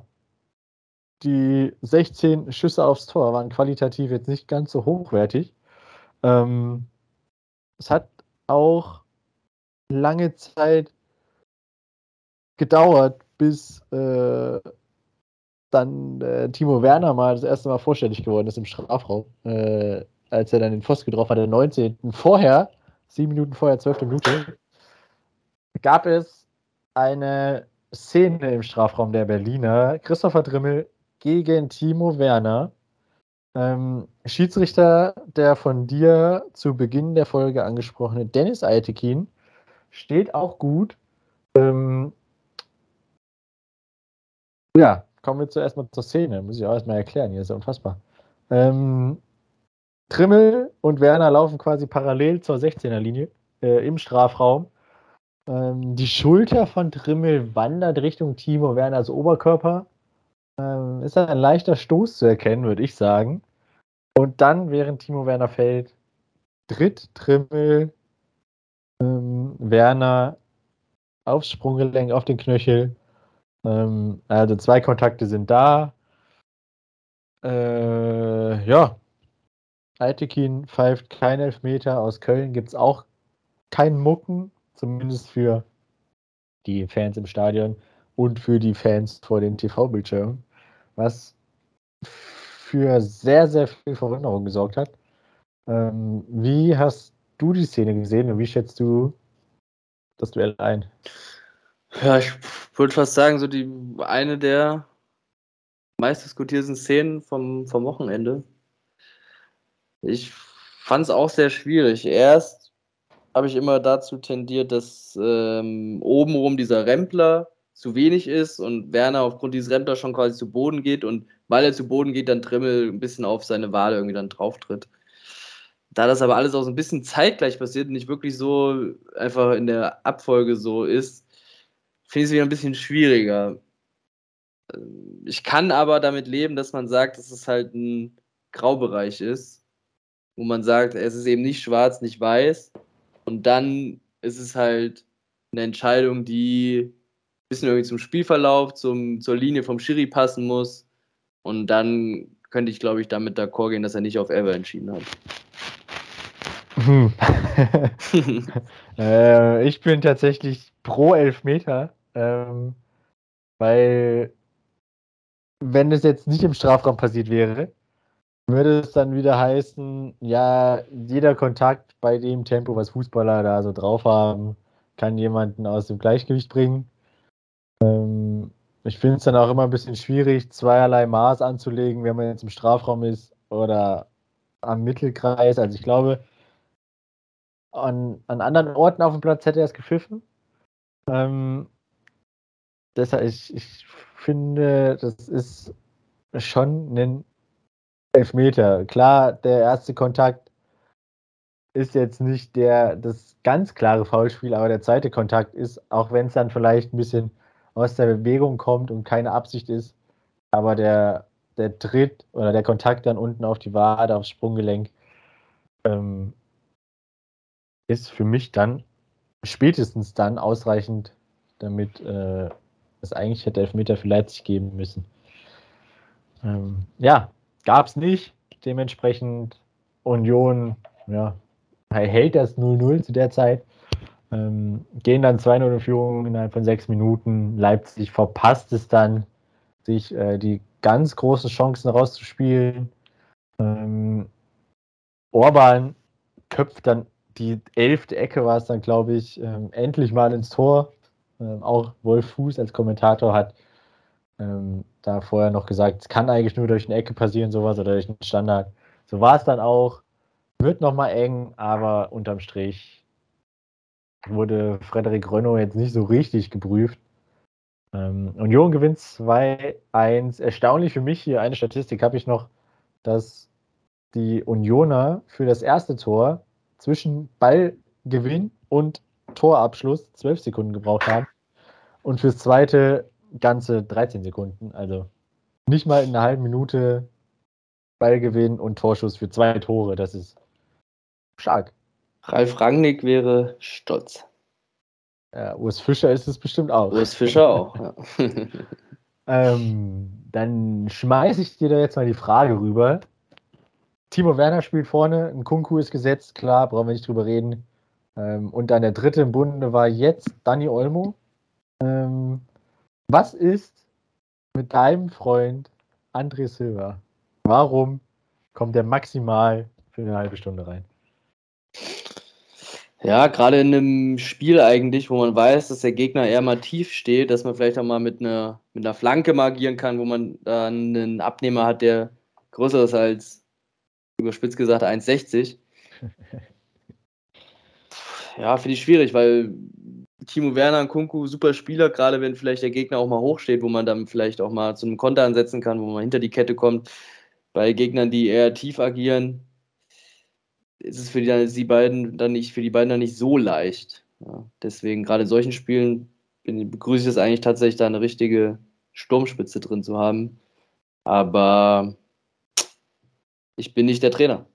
die 16 Schüsse aufs Tor waren qualitativ jetzt nicht ganz so hochwertig. Ähm, es hat auch lange Zeit gedauert, bis äh, dann äh, Timo Werner mal das erste Mal vorstellig geworden ist im Strafraum, äh, als er dann den Pfosten getroffen hat, der 19. Vorher, sieben Minuten vorher, 12. Minute, gab es eine Szene im Strafraum der Berliner. Christopher Drimmel gegen Timo Werner. Ähm, Schiedsrichter, der von dir zu Beginn der Folge angesprochene Dennis Altekin, steht auch gut. Ähm, ja, kommen wir zuerst mal zur Szene. Muss ich auch erstmal erklären, hier ist ja unfassbar. Ähm, Trimmel und Werner laufen quasi parallel zur 16er-Linie äh, im Strafraum. Ähm, die Schulter von Trimmel wandert Richtung Timo Werners Oberkörper. Ähm, ist ein leichter Stoß zu erkennen, würde ich sagen. Und dann, während Timo Werner fällt, tritt Trimmel ähm, Werner aufs Sprunggelenk, auf den Knöchel. Ähm, also zwei Kontakte sind da. Äh, ja. Altekin pfeift kein Elfmeter. Aus Köln gibt es auch keinen Mucken, zumindest für die Fans im Stadion und für die Fans vor den TV-Bildschirmen, was für sehr, sehr viel Verwunderung gesorgt hat. Ähm, wie hast du die Szene gesehen und wie schätzt du das Duell ein? Ja, ich würde fast sagen, so die eine der meistdiskutierten Szenen vom, vom Wochenende. Ich fand es auch sehr schwierig. Erst habe ich immer dazu tendiert, dass ähm, obenrum dieser Rempler zu wenig ist und Werner aufgrund dieses Rempler schon quasi zu Boden geht und weil er zu Boden geht, dann Trimmel ein bisschen auf seine Wade irgendwie dann drauf tritt. Da das aber alles auch so ein bisschen zeitgleich passiert und nicht wirklich so einfach in der Abfolge so ist, finde ich es wieder ein bisschen schwieriger. Ich kann aber damit leben, dass man sagt, dass es halt ein Graubereich ist, wo man sagt, es ist eben nicht schwarz, nicht weiß. Und dann ist es halt eine Entscheidung, die ein bisschen irgendwie zum Spielverlauf, zum, zur Linie vom Schiri passen muss. Und dann könnte ich, glaube ich, damit d'accord gehen, dass er nicht auf Ever entschieden hat. Hm. [laughs] äh, ich bin tatsächlich pro Elfmeter, ähm, weil wenn es jetzt nicht im Strafraum passiert wäre, würde es dann wieder heißen, ja, jeder Kontakt bei dem Tempo, was Fußballer da so drauf haben, kann jemanden aus dem Gleichgewicht bringen. Ähm, ich finde es dann auch immer ein bisschen schwierig, zweierlei Maß anzulegen, wenn man jetzt im Strafraum ist oder am Mittelkreis. Also ich glaube, an, an anderen Orten auf dem Platz hätte er es gepfiffen. Ähm, deshalb, ich, ich finde, das ist schon ein Elfmeter. Klar, der erste Kontakt ist jetzt nicht der, das ganz klare Foulspiel, aber der zweite Kontakt ist, auch wenn es dann vielleicht ein bisschen aus der Bewegung kommt und keine Absicht ist, aber der, der Tritt oder der Kontakt dann unten auf die Wade, aufs Sprunggelenk, ähm, ist für mich dann spätestens dann ausreichend, damit äh, es eigentlich hätte Elfmeter für Leipzig geben müssen. Ähm, ja, gab es nicht. Dementsprechend Union, ja, hält das 0-0 zu der Zeit. Ähm, gehen dann 2-0 in Führung innerhalb von sechs Minuten. Leipzig verpasst es dann, sich äh, die ganz großen Chancen rauszuspielen. Ähm, Orban köpft dann die elfte Ecke, war es dann, glaube ich, ähm, endlich mal ins Tor. Ähm, auch Wolf Fuß als Kommentator hat ähm, da vorher noch gesagt, es kann eigentlich nur durch eine Ecke passieren, sowas oder durch einen Standard. So war es dann auch. Wird nochmal eng, aber unterm Strich wurde Frederik Renault jetzt nicht so richtig geprüft. Ähm, Union gewinnt 2-1. Erstaunlich für mich hier, eine Statistik habe ich noch, dass die Unioner für das erste Tor zwischen Ballgewinn und Torabschluss 12 Sekunden gebraucht haben und fürs zweite ganze 13 Sekunden. Also nicht mal in einer halben Minute Ballgewinn und Torschuss für zwei Tore. Das ist stark. Ralf Rangnick wäre stolz. Ja, Urs Fischer ist es bestimmt auch. Urs Fischer auch, ja. [laughs] ähm, dann schmeiße ich dir da jetzt mal die Frage rüber. Timo Werner spielt vorne, ein Kunku ist gesetzt, klar, brauchen wir nicht drüber reden. Ähm, und dann der dritte im Bunde war jetzt Dani Olmo. Ähm, was ist mit deinem Freund André Silva? Warum kommt er maximal für eine halbe Stunde rein? Ja, gerade in einem Spiel eigentlich, wo man weiß, dass der Gegner eher mal tief steht, dass man vielleicht auch mal mit einer, mit einer Flanke magieren kann, wo man dann einen Abnehmer hat, der größer ist als, überspitzt gesagt, 1,60. [laughs] ja, finde ich schwierig, weil Timo Werner und Kunku super Spieler, gerade wenn vielleicht der Gegner auch mal hochsteht, wo man dann vielleicht auch mal zu einem Konter ansetzen kann, wo man hinter die Kette kommt. Bei Gegnern, die eher tief agieren, ist es für die, die beiden dann nicht, für die beiden dann nicht so leicht. Ja, deswegen, gerade in solchen Spielen begrüße ich es eigentlich tatsächlich, da eine richtige Sturmspitze drin zu haben. Aber ich bin nicht der Trainer.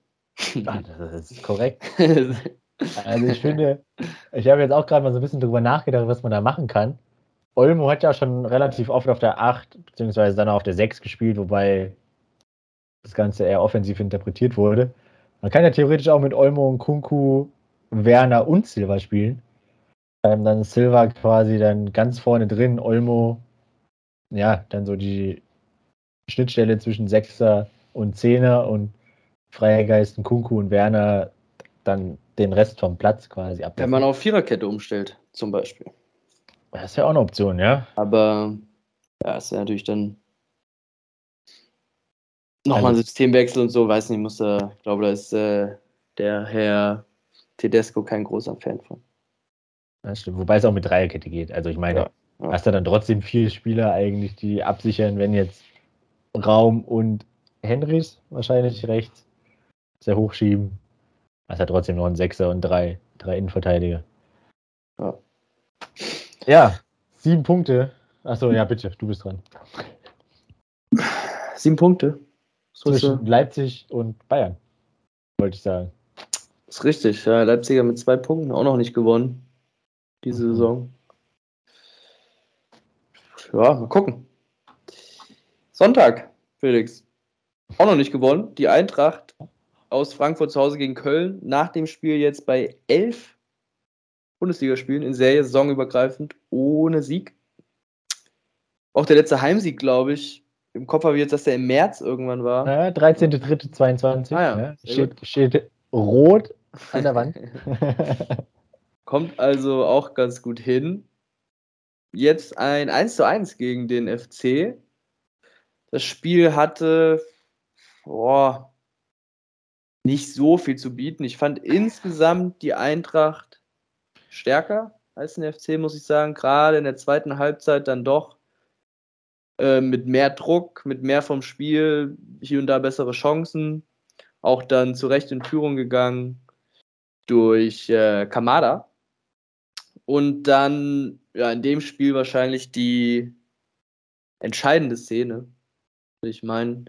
Ach, das ist korrekt. [laughs] Also ich finde, ich habe jetzt auch gerade mal so ein bisschen drüber nachgedacht, was man da machen kann. Olmo hat ja schon relativ oft auf der 8, beziehungsweise dann auch auf der 6 gespielt, wobei das Ganze eher offensiv interpretiert wurde. Man kann ja theoretisch auch mit Olmo und Kunku, Werner und Silva spielen. Ähm, dann ist Silva quasi dann ganz vorne drin, Olmo, ja, dann so die Schnittstelle zwischen Sechser und Zehner und Freier Geist und Kunku und Werner dann den Rest vom Platz quasi ab. Wenn man auf Viererkette umstellt, zum Beispiel. Das ist ja auch eine Option, ja. Aber ja, ist ja natürlich dann nochmal also, ein Systemwechsel und so, weiß nicht, muss er, ich glaube, da ist äh, der Herr Tedesco kein großer Fan von. Das stimmt, wobei es auch mit Dreierkette geht. Also ich meine, ja, ja. hast du dann trotzdem vier Spieler eigentlich, die absichern, wenn jetzt Raum und Henrys wahrscheinlich rechts sehr hochschieben. Hast ja trotzdem noch einen Sechser und drei, drei Innenverteidiger. Ja. ja, sieben Punkte. Achso, ja, bitte, du bist dran. Sieben Punkte. Zwischen Leipzig und Bayern, wollte ich sagen. Das ist richtig, ja. Leipziger mit zwei Punkten auch noch nicht gewonnen. Diese mhm. Saison. Ja, mal gucken. Sonntag, Felix. Auch noch nicht gewonnen. Die Eintracht aus Frankfurt zu Hause gegen Köln. Nach dem Spiel jetzt bei elf Bundesligaspielen in Serie, saisonübergreifend, ohne Sieg. Auch der letzte Heimsieg, glaube ich, im Kopf habe ich jetzt, dass der im März irgendwann war. Ja, 13.03.22. Ah, ja. ja. Steht, steht rot an der Wand. [laughs] Kommt also auch ganz gut hin. Jetzt ein 1 zu 1 gegen den FC. Das Spiel hatte boah, nicht so viel zu bieten. Ich fand insgesamt die Eintracht stärker als den FC, muss ich sagen. Gerade in der zweiten Halbzeit dann doch äh, mit mehr Druck, mit mehr vom Spiel, hier und da bessere Chancen. Auch dann zu Recht in Führung gegangen durch äh, Kamada. Und dann ja, in dem Spiel wahrscheinlich die entscheidende Szene. Ich meine,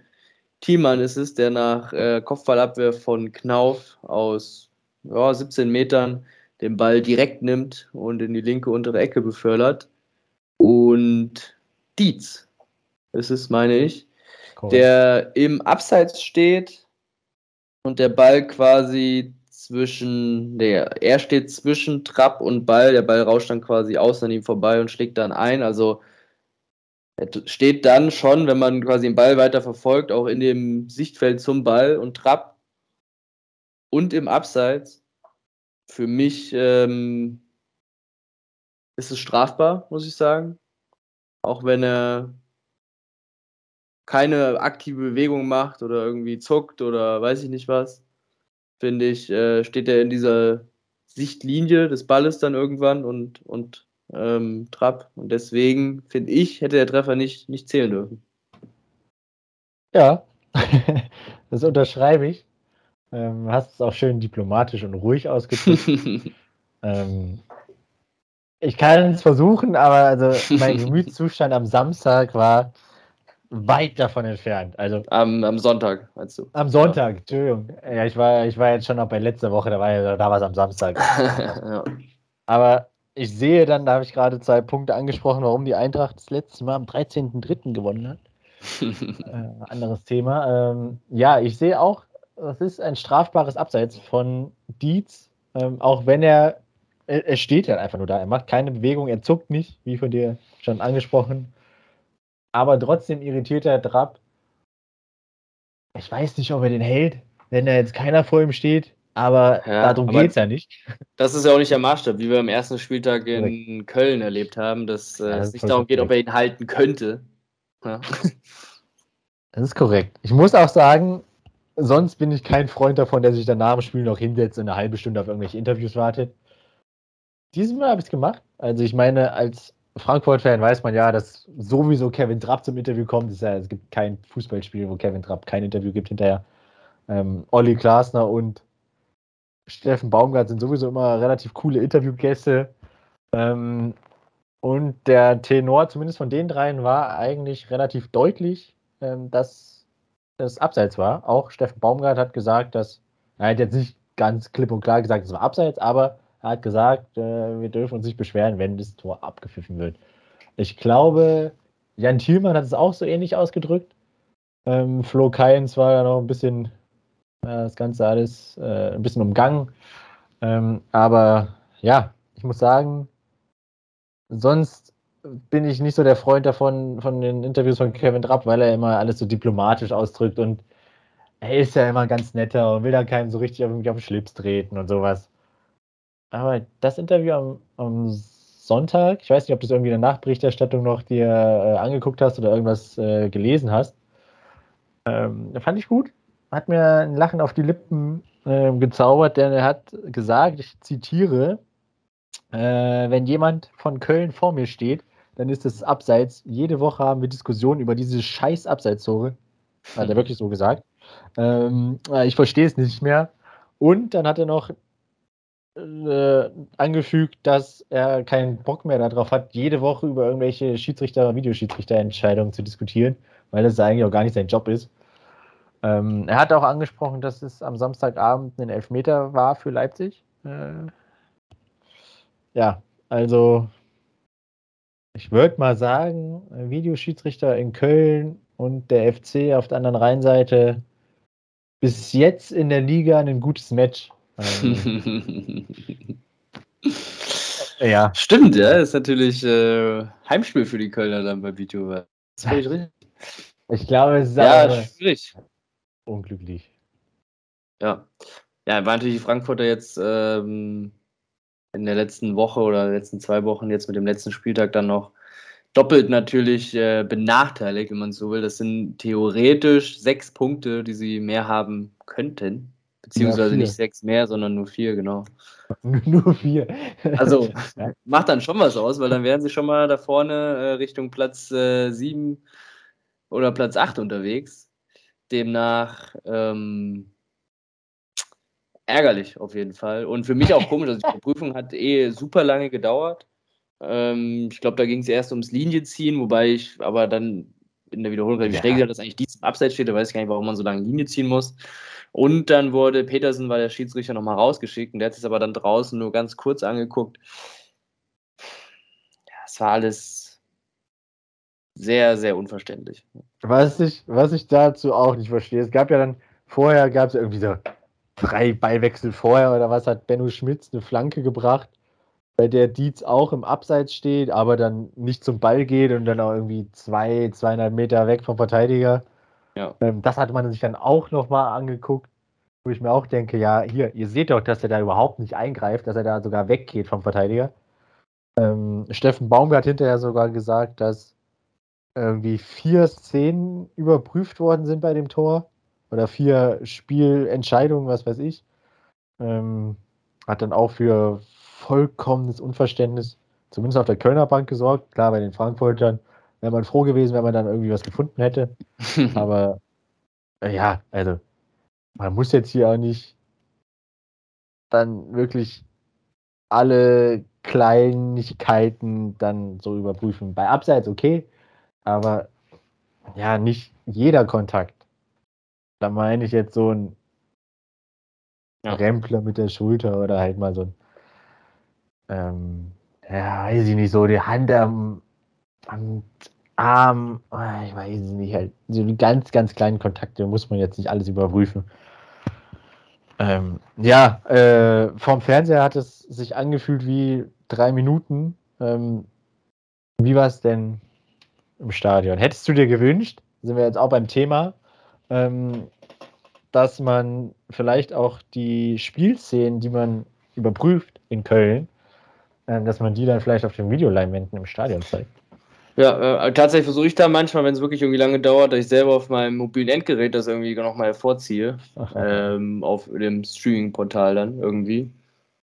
Thiemann ist es, der nach äh, Kopfballabwehr von Knauf aus ja, 17 Metern den Ball direkt nimmt und in die linke untere Ecke befördert. Und Dietz ist es, meine ich, cool. der im Abseits steht und der Ball quasi zwischen, der, er steht zwischen Trapp und Ball, der Ball rauscht dann quasi außen an ihm vorbei und schlägt dann ein. Also steht dann schon, wenn man quasi den Ball weiter verfolgt, auch in dem Sichtfeld zum Ball und Trapp und im Abseits. Für mich ähm, ist es strafbar, muss ich sagen. Auch wenn er keine aktive Bewegung macht oder irgendwie zuckt oder weiß ich nicht was, finde ich, äh, steht er in dieser Sichtlinie des Balles dann irgendwann und, und ähm, Trapp. Und deswegen, finde ich, hätte der Treffer nicht, nicht zählen dürfen. Ja, [laughs] das unterschreibe ich. Ähm, hast es auch schön diplomatisch und ruhig ausgedrückt. [laughs] ähm, ich kann es versuchen, aber also mein [laughs] Gemütszustand am Samstag war weit davon entfernt. Also am, am Sonntag, meinst du? Am Sonntag, ja. Entschuldigung. Ja, ich war, ich war jetzt schon noch bei letzter Woche, da war, da war es am Samstag. ja. Aber ich sehe dann, da habe ich gerade zwei Punkte angesprochen, warum die Eintracht das letzte Mal am 13.03. gewonnen hat. [laughs] äh, anderes Thema. Ähm, ja, ich sehe auch, das ist ein strafbares Abseits von Dietz, ähm, auch wenn er, er, er steht ja einfach nur da, er macht keine Bewegung, er zuckt nicht, wie von dir schon angesprochen aber trotzdem irritiert er Trapp. Ich weiß nicht, ob er den hält, wenn da jetzt keiner vor ihm steht, aber ja, darum geht es ja nicht. Das ist ja auch nicht der Maßstab, wie wir am ersten Spieltag in. Köln erlebt haben, dass äh, ja, das es nicht darum geht, ob er ihn halten könnte. Ja. [laughs] Das ist korrekt. Ich muss auch sagen, sonst bin ich kein Freund davon, der sich dann nach dem Spiel noch hinsetzt und eine halbe Stunde auf irgendwelche Interviews wartet. Diesmal habe ich es gemacht. Also ich meine, als Frankfurt-Fan weiß man ja, dass sowieso Kevin Trapp zum Interview kommt. Es, ja, es gibt kein Fußballspiel, wo Kevin Trapp kein Interview gibt hinterher. Ähm, Olli Glasner und Steffen Baumgart sind sowieso immer relativ coole Interviewgäste. Ähm, und der Tenor, zumindest von den dreien, war eigentlich relativ deutlich, ähm, dass es abseits war. Auch Steffen Baumgart hat gesagt, dass, er hat jetzt nicht ganz klipp und klar gesagt, es war abseits, aber er hat gesagt, äh, wir dürfen uns nicht beschweren, wenn das Tor abgepfiffen wird. Ich glaube, Jan Thielmann hat es auch so ähnlich ausgedrückt. Ähm, Flo Kainz war da noch ein bisschen, das Ganze alles äh, ein bisschen umgangen. Ähm, aber ja, ich muss sagen, sonst bin ich nicht so der Freund davon, von den Interviews von Kevin Trapp, weil er immer alles so diplomatisch ausdrückt und er ist ja immer ganz netter und will da keinen so richtig auf, auf den Schlips treten und sowas. Aber das Interview am, am, Sonntag, ich weiß nicht, ob du es irgendwie in der Nachberichterstattung noch dir äh, angeguckt hast oder irgendwas äh, gelesen hast, ähm, fand ich gut. Hat mir ein Lachen auf die Lippen äh, gezaubert, denn er hat gesagt, ich zitiere, äh, wenn jemand von Köln vor mir steht, dann ist es abseits. Jede Woche haben wir Diskussionen über diese scheiß Abseitstore. Hat er wirklich so gesagt. Ähm, äh, ich verstehe es nicht mehr. Und dann hat er noch äh, angefügt, dass er keinen Bock mehr darauf hat, jede Woche über irgendwelche Schiedsrichter, Videoschiedsrichterentscheidungen zu diskutieren, weil das eigentlich auch gar nicht sein Job ist. Ähm, er hat auch angesprochen, dass es am Samstagabend ein Elfmeter war für Leipzig. Äh, ja, also ich würde mal sagen, Videoschiedsrichter in Köln und der FC auf der anderen Rheinseite bis jetzt in der Liga ein gutes Match. Ähm, [laughs] ja. Stimmt, ja. Ist natürlich äh, Heimspiel für die Kölner dann bei Video. Das ist richtig. Ich glaube, es ist ja, schwierig. Unglücklich. Ja. Ja, war natürlich die Frankfurter jetzt ähm, in der letzten Woche oder letzten zwei Wochen jetzt mit dem letzten Spieltag dann noch doppelt natürlich äh, benachteiligt, wenn man so will. Das sind theoretisch sechs Punkte, die sie mehr haben könnten. Beziehungsweise ja, nicht sechs mehr, sondern nur vier, genau. [laughs] nur vier. Also [laughs] macht dann schon was aus, weil dann wären sie schon mal da vorne äh, Richtung Platz äh, sieben oder Platz acht unterwegs. Demnach ähm, ärgerlich auf jeden Fall. Und für mich auch [laughs] komisch, also die Prüfung hat eh super lange gedauert. Ähm, ich glaube, da ging es erst ums Linienziehen, wobei ich aber dann in der Wiederholung relativ ja. schnell gesagt, dass eigentlich dies im Abseits steht. Da weiß ich gar nicht, warum man so lange Linie ziehen muss. Und dann wurde Petersen, war der Schiedsrichter, nochmal rausgeschickt und der hat es aber dann draußen nur ganz kurz angeguckt. Ja, es war alles sehr, sehr unverständlich. Was ich, was ich dazu auch nicht verstehe, es gab ja dann, vorher gab es irgendwie so drei Ballwechsel vorher oder was, hat Benno Schmitz eine Flanke gebracht, bei der Dietz auch im Abseits steht, aber dann nicht zum Ball geht und dann auch irgendwie zwei, zweieinhalb Meter weg vom Verteidiger. Ja. Ähm, das hatte man sich dann auch nochmal angeguckt, wo ich mir auch denke, ja, hier, ihr seht doch, dass er da überhaupt nicht eingreift, dass er da sogar weggeht vom Verteidiger. Ähm, Steffen Baum hat hinterher sogar gesagt, dass irgendwie vier Szenen überprüft worden sind bei dem Tor oder vier Spielentscheidungen, was weiß ich. Ähm, hat dann auch für vollkommenes Unverständnis, zumindest auf der Kölner Bank gesorgt. Klar, bei den Frankfurtern wäre man froh gewesen, wenn man dann irgendwie was gefunden hätte. [laughs] Aber äh, ja, also man muss jetzt hier auch nicht dann wirklich alle Kleinigkeiten dann so überprüfen. Bei Abseits okay, aber ja, nicht jeder Kontakt. Da meine ich jetzt so ein ja. Rempler mit der Schulter oder halt mal so ein, ähm, ja, weiß ich nicht, so die Hand am, am Arm, ah, ich weiß es nicht, halt so die ganz, ganz kleinen Kontakte muss man jetzt nicht alles überprüfen. Ähm, ja, äh, vom Fernseher hat es sich angefühlt wie drei Minuten. Ähm, wie war es denn im Stadion? Hättest du dir gewünscht, sind wir jetzt auch beim Thema, ähm, dass man vielleicht auch die Spielszenen, die man überprüft in Köln, äh, dass man die dann vielleicht auf den Videoleinwänden im Stadion zeigt? Ja, äh, tatsächlich versuche ich da manchmal, wenn es wirklich irgendwie lange dauert, dass ich selber auf meinem mobilen Endgerät das irgendwie nochmal hervorziehe. Ähm, auf dem Streaming-Portal dann irgendwie.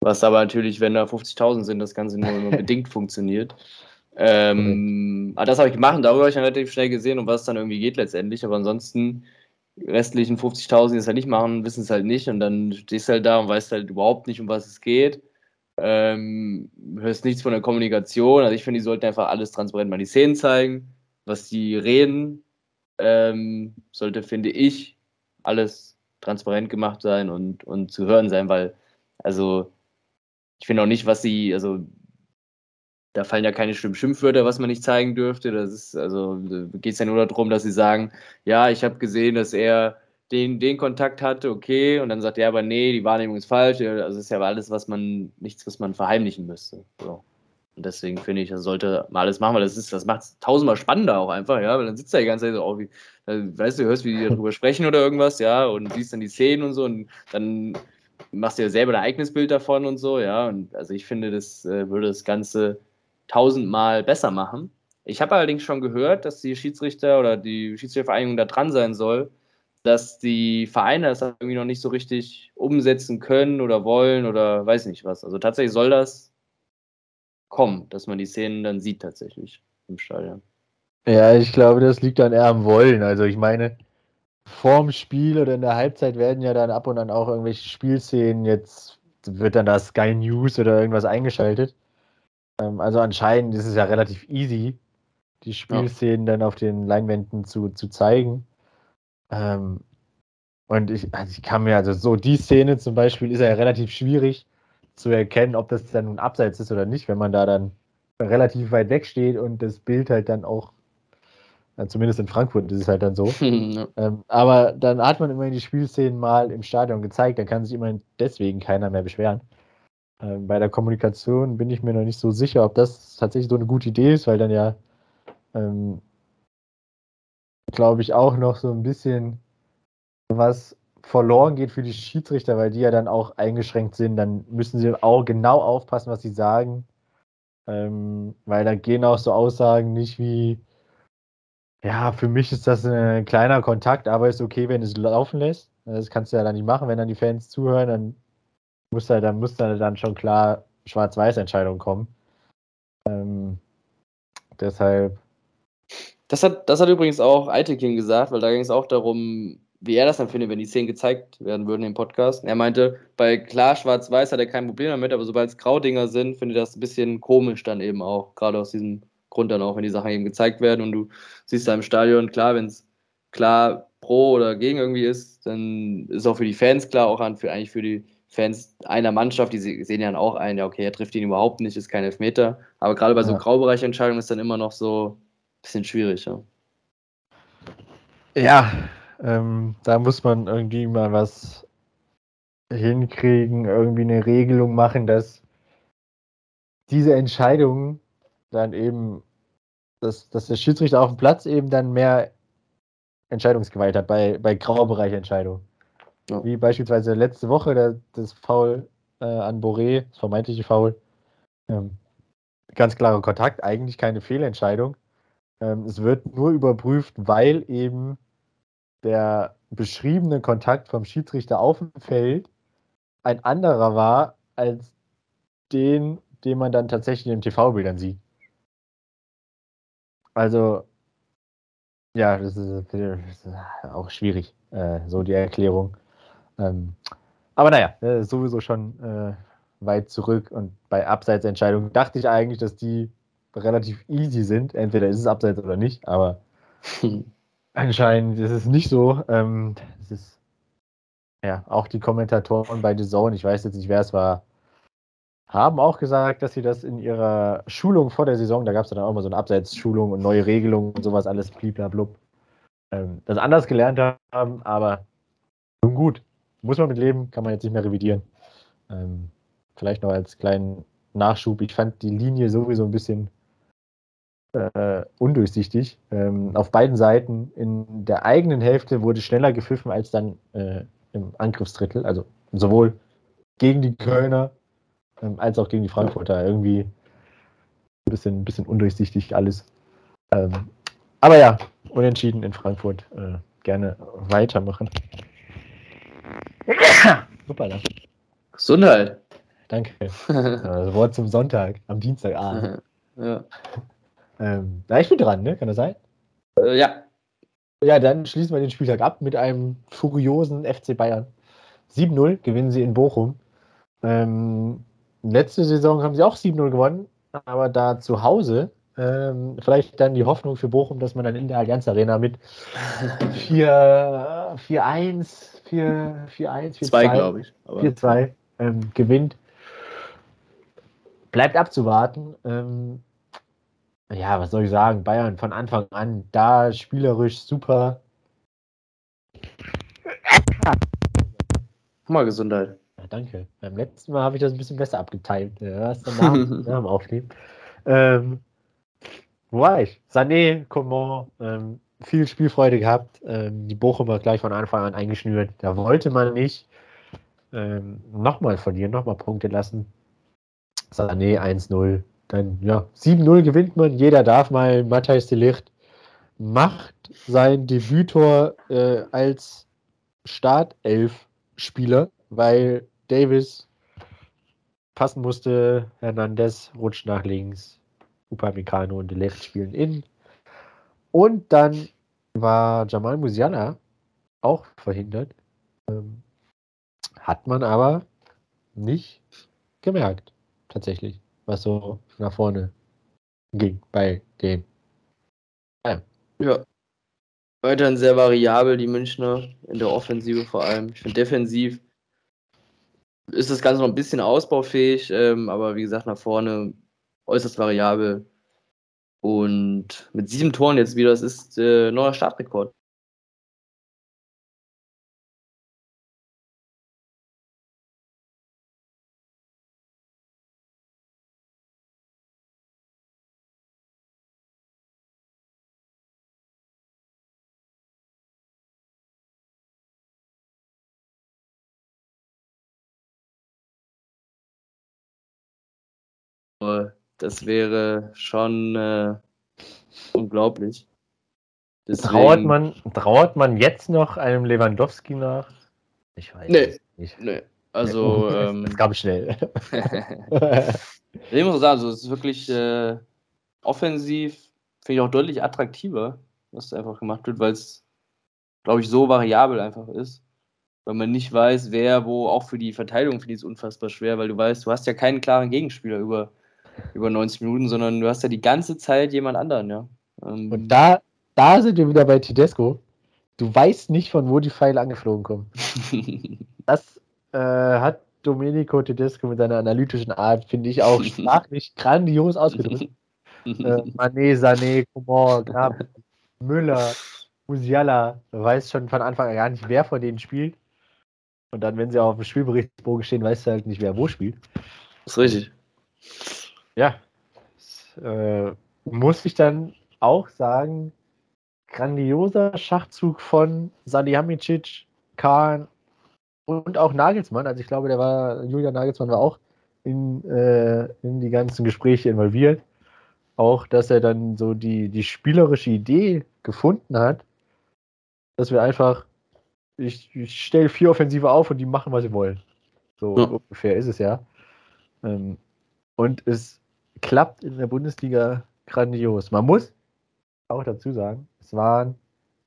Was aber natürlich, wenn da 50.000 sind, das Ganze nur, nur [laughs] bedingt funktioniert. Ähm, aber das habe ich gemacht und darüber habe ich dann relativ schnell gesehen, um was es dann irgendwie geht letztendlich. Aber ansonsten, restlichen 50.000, die es halt nicht machen, wissen es halt nicht. Und dann stehst du halt da und weißt halt überhaupt nicht, um was es geht ähm, hörst nichts von der Kommunikation. Also ich finde, die sollten einfach alles transparent mal die Szenen zeigen, was die reden. Ähm, sollte, finde ich, alles transparent gemacht sein und, und zu hören sein, weil, also, ich finde auch nicht, was sie, also, da fallen ja keine schlimmen Schimpfwörter, was man nicht zeigen dürfte. Das ist, also, geht es ja nur darum, dass sie sagen, ja, ich habe gesehen, dass er den, den Kontakt hatte, okay, und dann sagt er aber, nee, die Wahrnehmung ist falsch. Also ist ja alles, was man, nichts, was man verheimlichen müsste. So. Und deswegen finde ich, das sollte mal alles machen, weil das ist, das macht es tausendmal spannender auch einfach, ja, weil dann sitzt er die ganze Zeit so, oh, wie, weißt du, hörst, wie die [laughs] darüber sprechen oder irgendwas, ja, und siehst dann die Szenen und so und dann machst du ja selber ein eigenes Bild davon und so, ja, und also ich finde, das äh, würde das Ganze tausendmal besser machen. Ich habe allerdings schon gehört, dass die Schiedsrichter oder die Schiedsrichtervereinigung da dran sein soll, dass die Vereine das irgendwie noch nicht so richtig umsetzen können oder wollen oder weiß nicht was. Also tatsächlich soll das kommen, dass man die Szenen dann sieht tatsächlich im Stadion. Ja, ich glaube, das liegt dann eher am Wollen. Also ich meine, vorm Spiel oder in der Halbzeit werden ja dann ab und an auch irgendwelche Spielszenen, jetzt wird dann da Sky News oder irgendwas eingeschaltet. Ähm, also anscheinend ist es ja relativ easy, die Spielszenen ja. dann auf den Leinwänden zu, zu zeigen. Ähm, und ich, also ich kann mir, also so die Szene zum Beispiel ist ja relativ schwierig zu erkennen, ob das dann nun abseits ist oder nicht, wenn man da dann relativ weit weg steht und das Bild halt dann auch, ja, zumindest in Frankfurt ist es halt dann so. [laughs] ja. ähm, aber dann hat man immerhin die Spielszenen mal im Stadion gezeigt, dann kann sich immerhin deswegen keiner mehr beschweren. Ähm, bei der Kommunikation bin ich mir noch nicht so sicher, ob das tatsächlich so eine gute Idee ist, weil dann ja ähm, glaube ich, auch noch so ein bisschen was verloren geht für die Schiedsrichter, weil die ja dann auch eingeschränkt sind. Dann müssen sie auch genau aufpassen, was sie sagen. Ähm, weil da gehen auch so Aussagen nicht wie, ja, für mich ist das ein kleiner Kontakt, aber ist okay, wenn es laufen lässt. Das kannst du ja dann nicht machen, wenn dann die Fans zuhören, dann muss da, dann muss da dann schon klar Schwarz-Weiß-Entscheidung kommen. Ähm, deshalb das hat, das hat übrigens auch Eitekin gesagt, weil da ging es auch darum, wie er das dann findet, wenn die Szenen gezeigt werden würden im Podcast. Er meinte, bei klar schwarz-weiß hat er kein Problem damit, aber sobald es Graudinger sind, findet er das ein bisschen komisch dann eben auch. Gerade aus diesem Grund dann auch, wenn die Sachen eben gezeigt werden und du siehst da im Stadion, klar, wenn es klar pro oder gegen irgendwie ist, dann ist auch für die Fans klar, auch für, eigentlich für die Fans einer Mannschaft, die sehen ja dann auch ein, ja, okay, er trifft ihn überhaupt nicht, ist kein Elfmeter. Aber gerade bei so ja. Graubereichentscheidungen ist dann immer noch so, bisschen schwierig, ja. Ja, ähm, da muss man irgendwie mal was hinkriegen, irgendwie eine Regelung machen, dass diese Entscheidungen dann eben, dass, dass der Schiedsrichter auf dem Platz eben dann mehr Entscheidungsgewalt hat bei, bei Graubereichentscheidungen. Ja. Wie beispielsweise letzte Woche der, das Foul äh, an Boré, das vermeintliche Foul. Ähm, ganz klarer Kontakt, eigentlich keine Fehlentscheidung. Ähm, es wird nur überprüft, weil eben der beschriebene Kontakt vom Schiedsrichter auf dem Feld ein anderer war als den, den man dann tatsächlich in TV-Bildern sieht. Also, ja, das ist, das ist auch schwierig, äh, so die Erklärung. Ähm, aber naja, äh, sowieso schon äh, weit zurück und bei Abseitsentscheidungen dachte ich eigentlich, dass die relativ easy sind. Entweder ist es Abseits oder nicht, aber [laughs] anscheinend ist es nicht so. Ähm, es ist ja auch die Kommentatoren bei The Zone, ich weiß jetzt nicht, wer es war, haben auch gesagt, dass sie das in ihrer Schulung vor der Saison, da gab es dann auch mal so eine Abseitsschulung und neue Regelungen und sowas, alles bliblablub, ähm, das anders gelernt haben, aber nun gut, muss man mit leben, kann man jetzt nicht mehr revidieren. Ähm, vielleicht noch als kleinen Nachschub, ich fand die Linie sowieso ein bisschen äh, undurchsichtig. Ähm, auf beiden Seiten in der eigenen Hälfte wurde schneller gepfiffen als dann äh, im Angriffsdrittel, also sowohl gegen die Kölner ähm, als auch gegen die Frankfurter. Irgendwie ein bisschen, ein bisschen undurchsichtig alles. Ähm, aber ja, unentschieden in Frankfurt. Äh, gerne weitermachen. Super, Gesundheit. Danke. [laughs] Das Wort zum Sonntag, am Dienstagabend. [laughs] ja. Ähm, na, ich bin dran, ne? Kann das sein? Äh, ja. Ja, dann schließen wir den Spieltag ab mit einem furiosen FC Bayern. 7-0 gewinnen sie in Bochum. Ähm, letzte Saison haben sie auch 7-0 gewonnen, aber da zu Hause ähm, vielleicht dann die Hoffnung für Bochum, dass man dann in der Allianz Arena mit [laughs] 4-1, 4-1, 4-2, glaube ich. 4-2 ähm, gewinnt. Bleibt abzuwarten. Ähm, ja, was soll ich sagen? Bayern von Anfang an da spielerisch super. Mal Gesundheit danke. Beim letzten Mal habe ich das ein bisschen besser abgeteilt. Ja, ist danach, nach dem Aufnehmen. Ähm, wo war ich? Sané, Coman, ähm, viel Spielfreude gehabt. Ähm, die Bochumer gleich von Anfang an eingeschnürt. Da wollte man nicht ähm, nochmal verlieren, nochmal Punkte lassen. Sané 1-0. Dann, ja, 7-0 gewinnt man. Jeder darf mal. Matthijs de Licht macht sein Debütor äh, als Startelf-Spieler, weil Davis passen musste. Hernandez rutscht nach links. Upamecano und Delect spielen in. Und dann war Jamal Musiala auch verhindert. Ähm, hat man aber nicht gemerkt, tatsächlich, was so nach vorne ging bei dem. Ja. ja. Weiterhin sehr variabel, die Münchner, in der Offensive vor allem. Ich finde defensiv ist das Ganze noch ein bisschen ausbaufähig, ähm, aber wie gesagt, nach vorne äußerst variabel. Und mit sieben Toren jetzt wieder, das ist äh, neuer Startrekord. Das wäre schon äh, unglaublich. Deswegen... Trauert, man, trauert man jetzt noch einem Lewandowski nach? Ich weiß nee, nicht. Nee. Also, [laughs] ähm, das gab ich schnell. [laughs] ich muss sagen, also, es ist wirklich äh, offensiv, finde ich auch deutlich attraktiver, was da einfach gemacht wird, weil es, glaube ich, so variabel einfach ist. Weil man nicht weiß, wer wo, auch für die Verteidigung finde ich es unfassbar schwer, weil du weißt, du hast ja keinen klaren Gegenspieler über über 90 Minuten, sondern du hast ja die ganze Zeit jemand anderen, ja. Ähm, und da, da sind wir wieder bei Tedesco. Du weißt nicht, von wo die Pfeile angeflogen kommen. [laughs] das äh, hat Domenico Tedesco mit seiner analytischen Art, finde ich, auch sprachlich [laughs] grandios ausgedrückt. äh, Mané, Sané, Coman, Grab, Müller, Musiala, weiß schon von Anfang an gar nicht, wer von denen spielt. Und dann, wenn sie auch auf dem Spielberichtsbogen stehen, weißt du halt nicht, wer wo spielt. Das ist richtig. Ja, äh, muss ich dann auch sagen, grandioser Schachzug von Salihamidzic, Kahn und auch Nagelsmann. Also ich glaube, der war, Julian Nagelsmann war auch in, äh, in die ganzen Gespräche involviert. Auch, dass er dann so die, die spielerische Idee gefunden hat, dass wir einfach, ich, ich stelle vier Offensive auf und die machen, was sie wollen. So ja. ungefähr ist es ja. Ähm, und es klappt in der Bundesliga grandios. Man muss auch dazu sagen, es waren,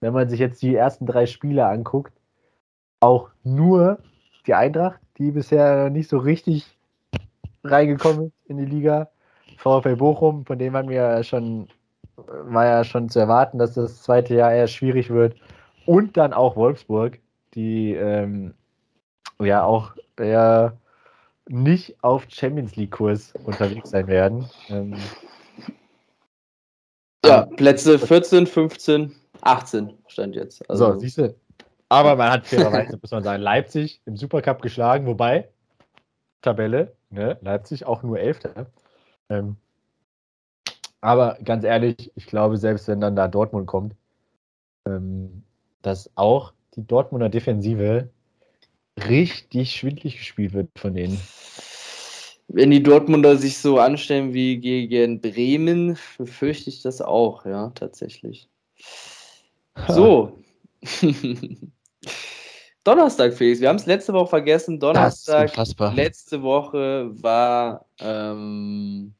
wenn man sich jetzt die ersten drei Spiele anguckt, auch nur die Eintracht, die bisher nicht so richtig reingekommen ist in die Liga. VfL Bochum, von dem man mir schon, war ja schon zu erwarten, dass das zweite Jahr eher schwierig wird. Und dann auch Wolfsburg, die ähm, ja auch eher nicht auf Champions League-Kurs unterwegs sein werden. Ähm, ja, Plätze 14, 15, 18 stand jetzt. Also, so, siehst du. Aber man hat fairerweise, muss man sagen, Leipzig im Supercup geschlagen, wobei, Tabelle, ne, Leipzig auch nur Elfter. Ähm, aber ganz ehrlich, ich glaube, selbst wenn dann da Dortmund kommt, ähm, dass auch die Dortmunder Defensive richtig schwindlig gespielt wird von denen. Wenn die Dortmunder sich so anstellen wie gegen Bremen, befürchte ich das auch, ja, tatsächlich. So. [laughs] Donnerstag, Felix. Wir haben es letzte Woche vergessen. Donnerstag, letzte Woche war ähm,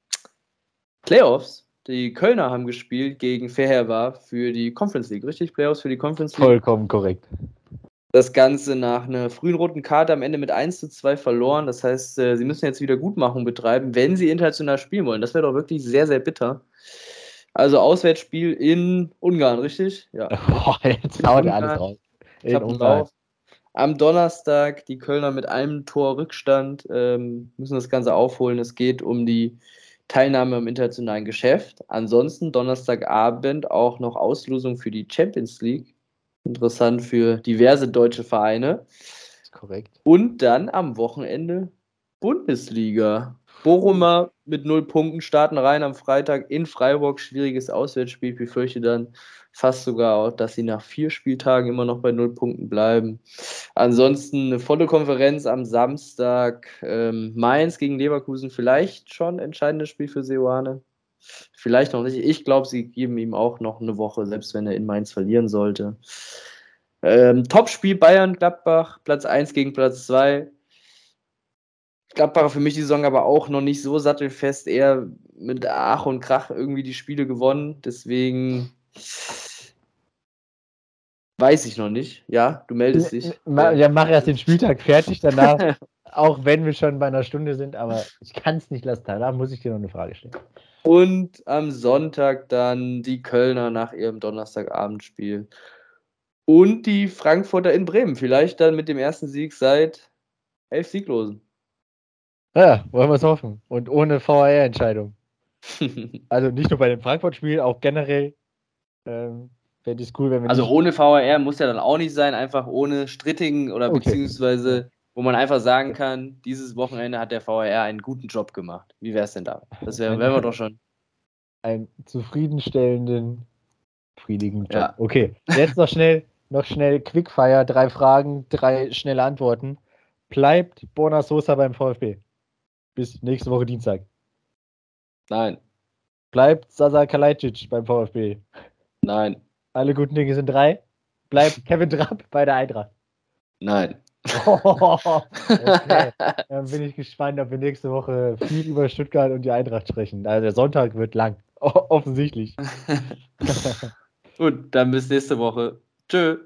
Playoffs. Die Kölner haben gespielt gegen Fehervar für die Conference League, richtig? Playoffs für die Conference League? Vollkommen korrekt. Das Ganze nach einer frühen roten Karte am Ende mit 1 zu 2 verloren. Das heißt, äh, sie müssen jetzt wieder Gutmachung betreiben, wenn sie international spielen wollen. Das wäre doch wirklich sehr, sehr bitter. Also Auswärtsspiel in Ungarn, richtig? Ja. [laughs] Boah, jetzt haut er alles raus. In Ungarn. Am Donnerstag die Kölner mit einem Tor Rückstand ähm, müssen das Ganze aufholen. Es geht um die Teilnahme am internationalen Geschäft. Ansonsten Donnerstagabend auch noch Auslosung für die Champions League. Interessant für diverse deutsche Vereine. Korrekt. Und dann am Wochenende Bundesliga. Bochumer mit null Punkten starten rein am Freitag in Freiburg. Schwieriges Auswärtsspiel. Ich befürchte dann fast sogar auch, dass sie nach vier Spieltagen immer noch bei null Punkten bleiben. Ansonsten eine volle Konferenz am Samstag. Ähm, Mainz gegen Leverkusen vielleicht schon entscheidendes Spiel für Seoane. Vielleicht noch nicht. Ich glaube, sie geben ihm auch noch eine Woche, selbst wenn er in Mainz verlieren sollte. Ähm, Topspiel Bayern-Gladbach, Platz 1 gegen Platz 2. Gladbach für mich die Saison aber auch noch nicht so sattelfest, eher mit Ach und Krach irgendwie die Spiele gewonnen. Deswegen weiß ich noch nicht. Ja, du meldest dich. Ja, mach erst den Spieltag fertig danach, [laughs] auch wenn wir schon bei einer Stunde sind, aber ich kann es nicht lassen. Da muss ich dir noch eine Frage stellen. Und am Sonntag dann die Kölner nach ihrem Donnerstagabendspiel. Und die Frankfurter in Bremen. Vielleicht dann mit dem ersten Sieg seit elf Sieglosen. Ja, wollen wir es hoffen. Und ohne VAR-Entscheidung. [laughs] also nicht nur bei dem Frankfurt-Spiel, auch generell. Ähm, Fände ich cool, wenn wir. Also ohne VAR muss ja dann auch nicht sein, einfach ohne strittigen oder okay. beziehungsweise, wo man einfach sagen kann, dieses Wochenende hat der VAR einen guten Job gemacht. Wie wäre es denn da? Das wären wär wir doch schon. Einen zufriedenstellenden, befriedigenden Job. Ja. Okay, jetzt noch schnell, noch schnell Quickfire, drei Fragen, drei schnelle Antworten. Bleibt Bona Sosa beim VfB? bis nächste Woche Dienstag. Nein. Bleibt Sasa Kalajdzic beim VfB? Nein. Alle guten Dinge sind drei. Bleibt [laughs] Kevin Trapp bei der Eintracht? Nein. Okay. [laughs] Dann bin ich gespannt, ob wir nächste Woche viel über Stuttgart und die Eintracht sprechen. Also der Sonntag wird lang. [laughs] offensichtlich. [laughs] Gut, dann bis nächste Woche. Tschö.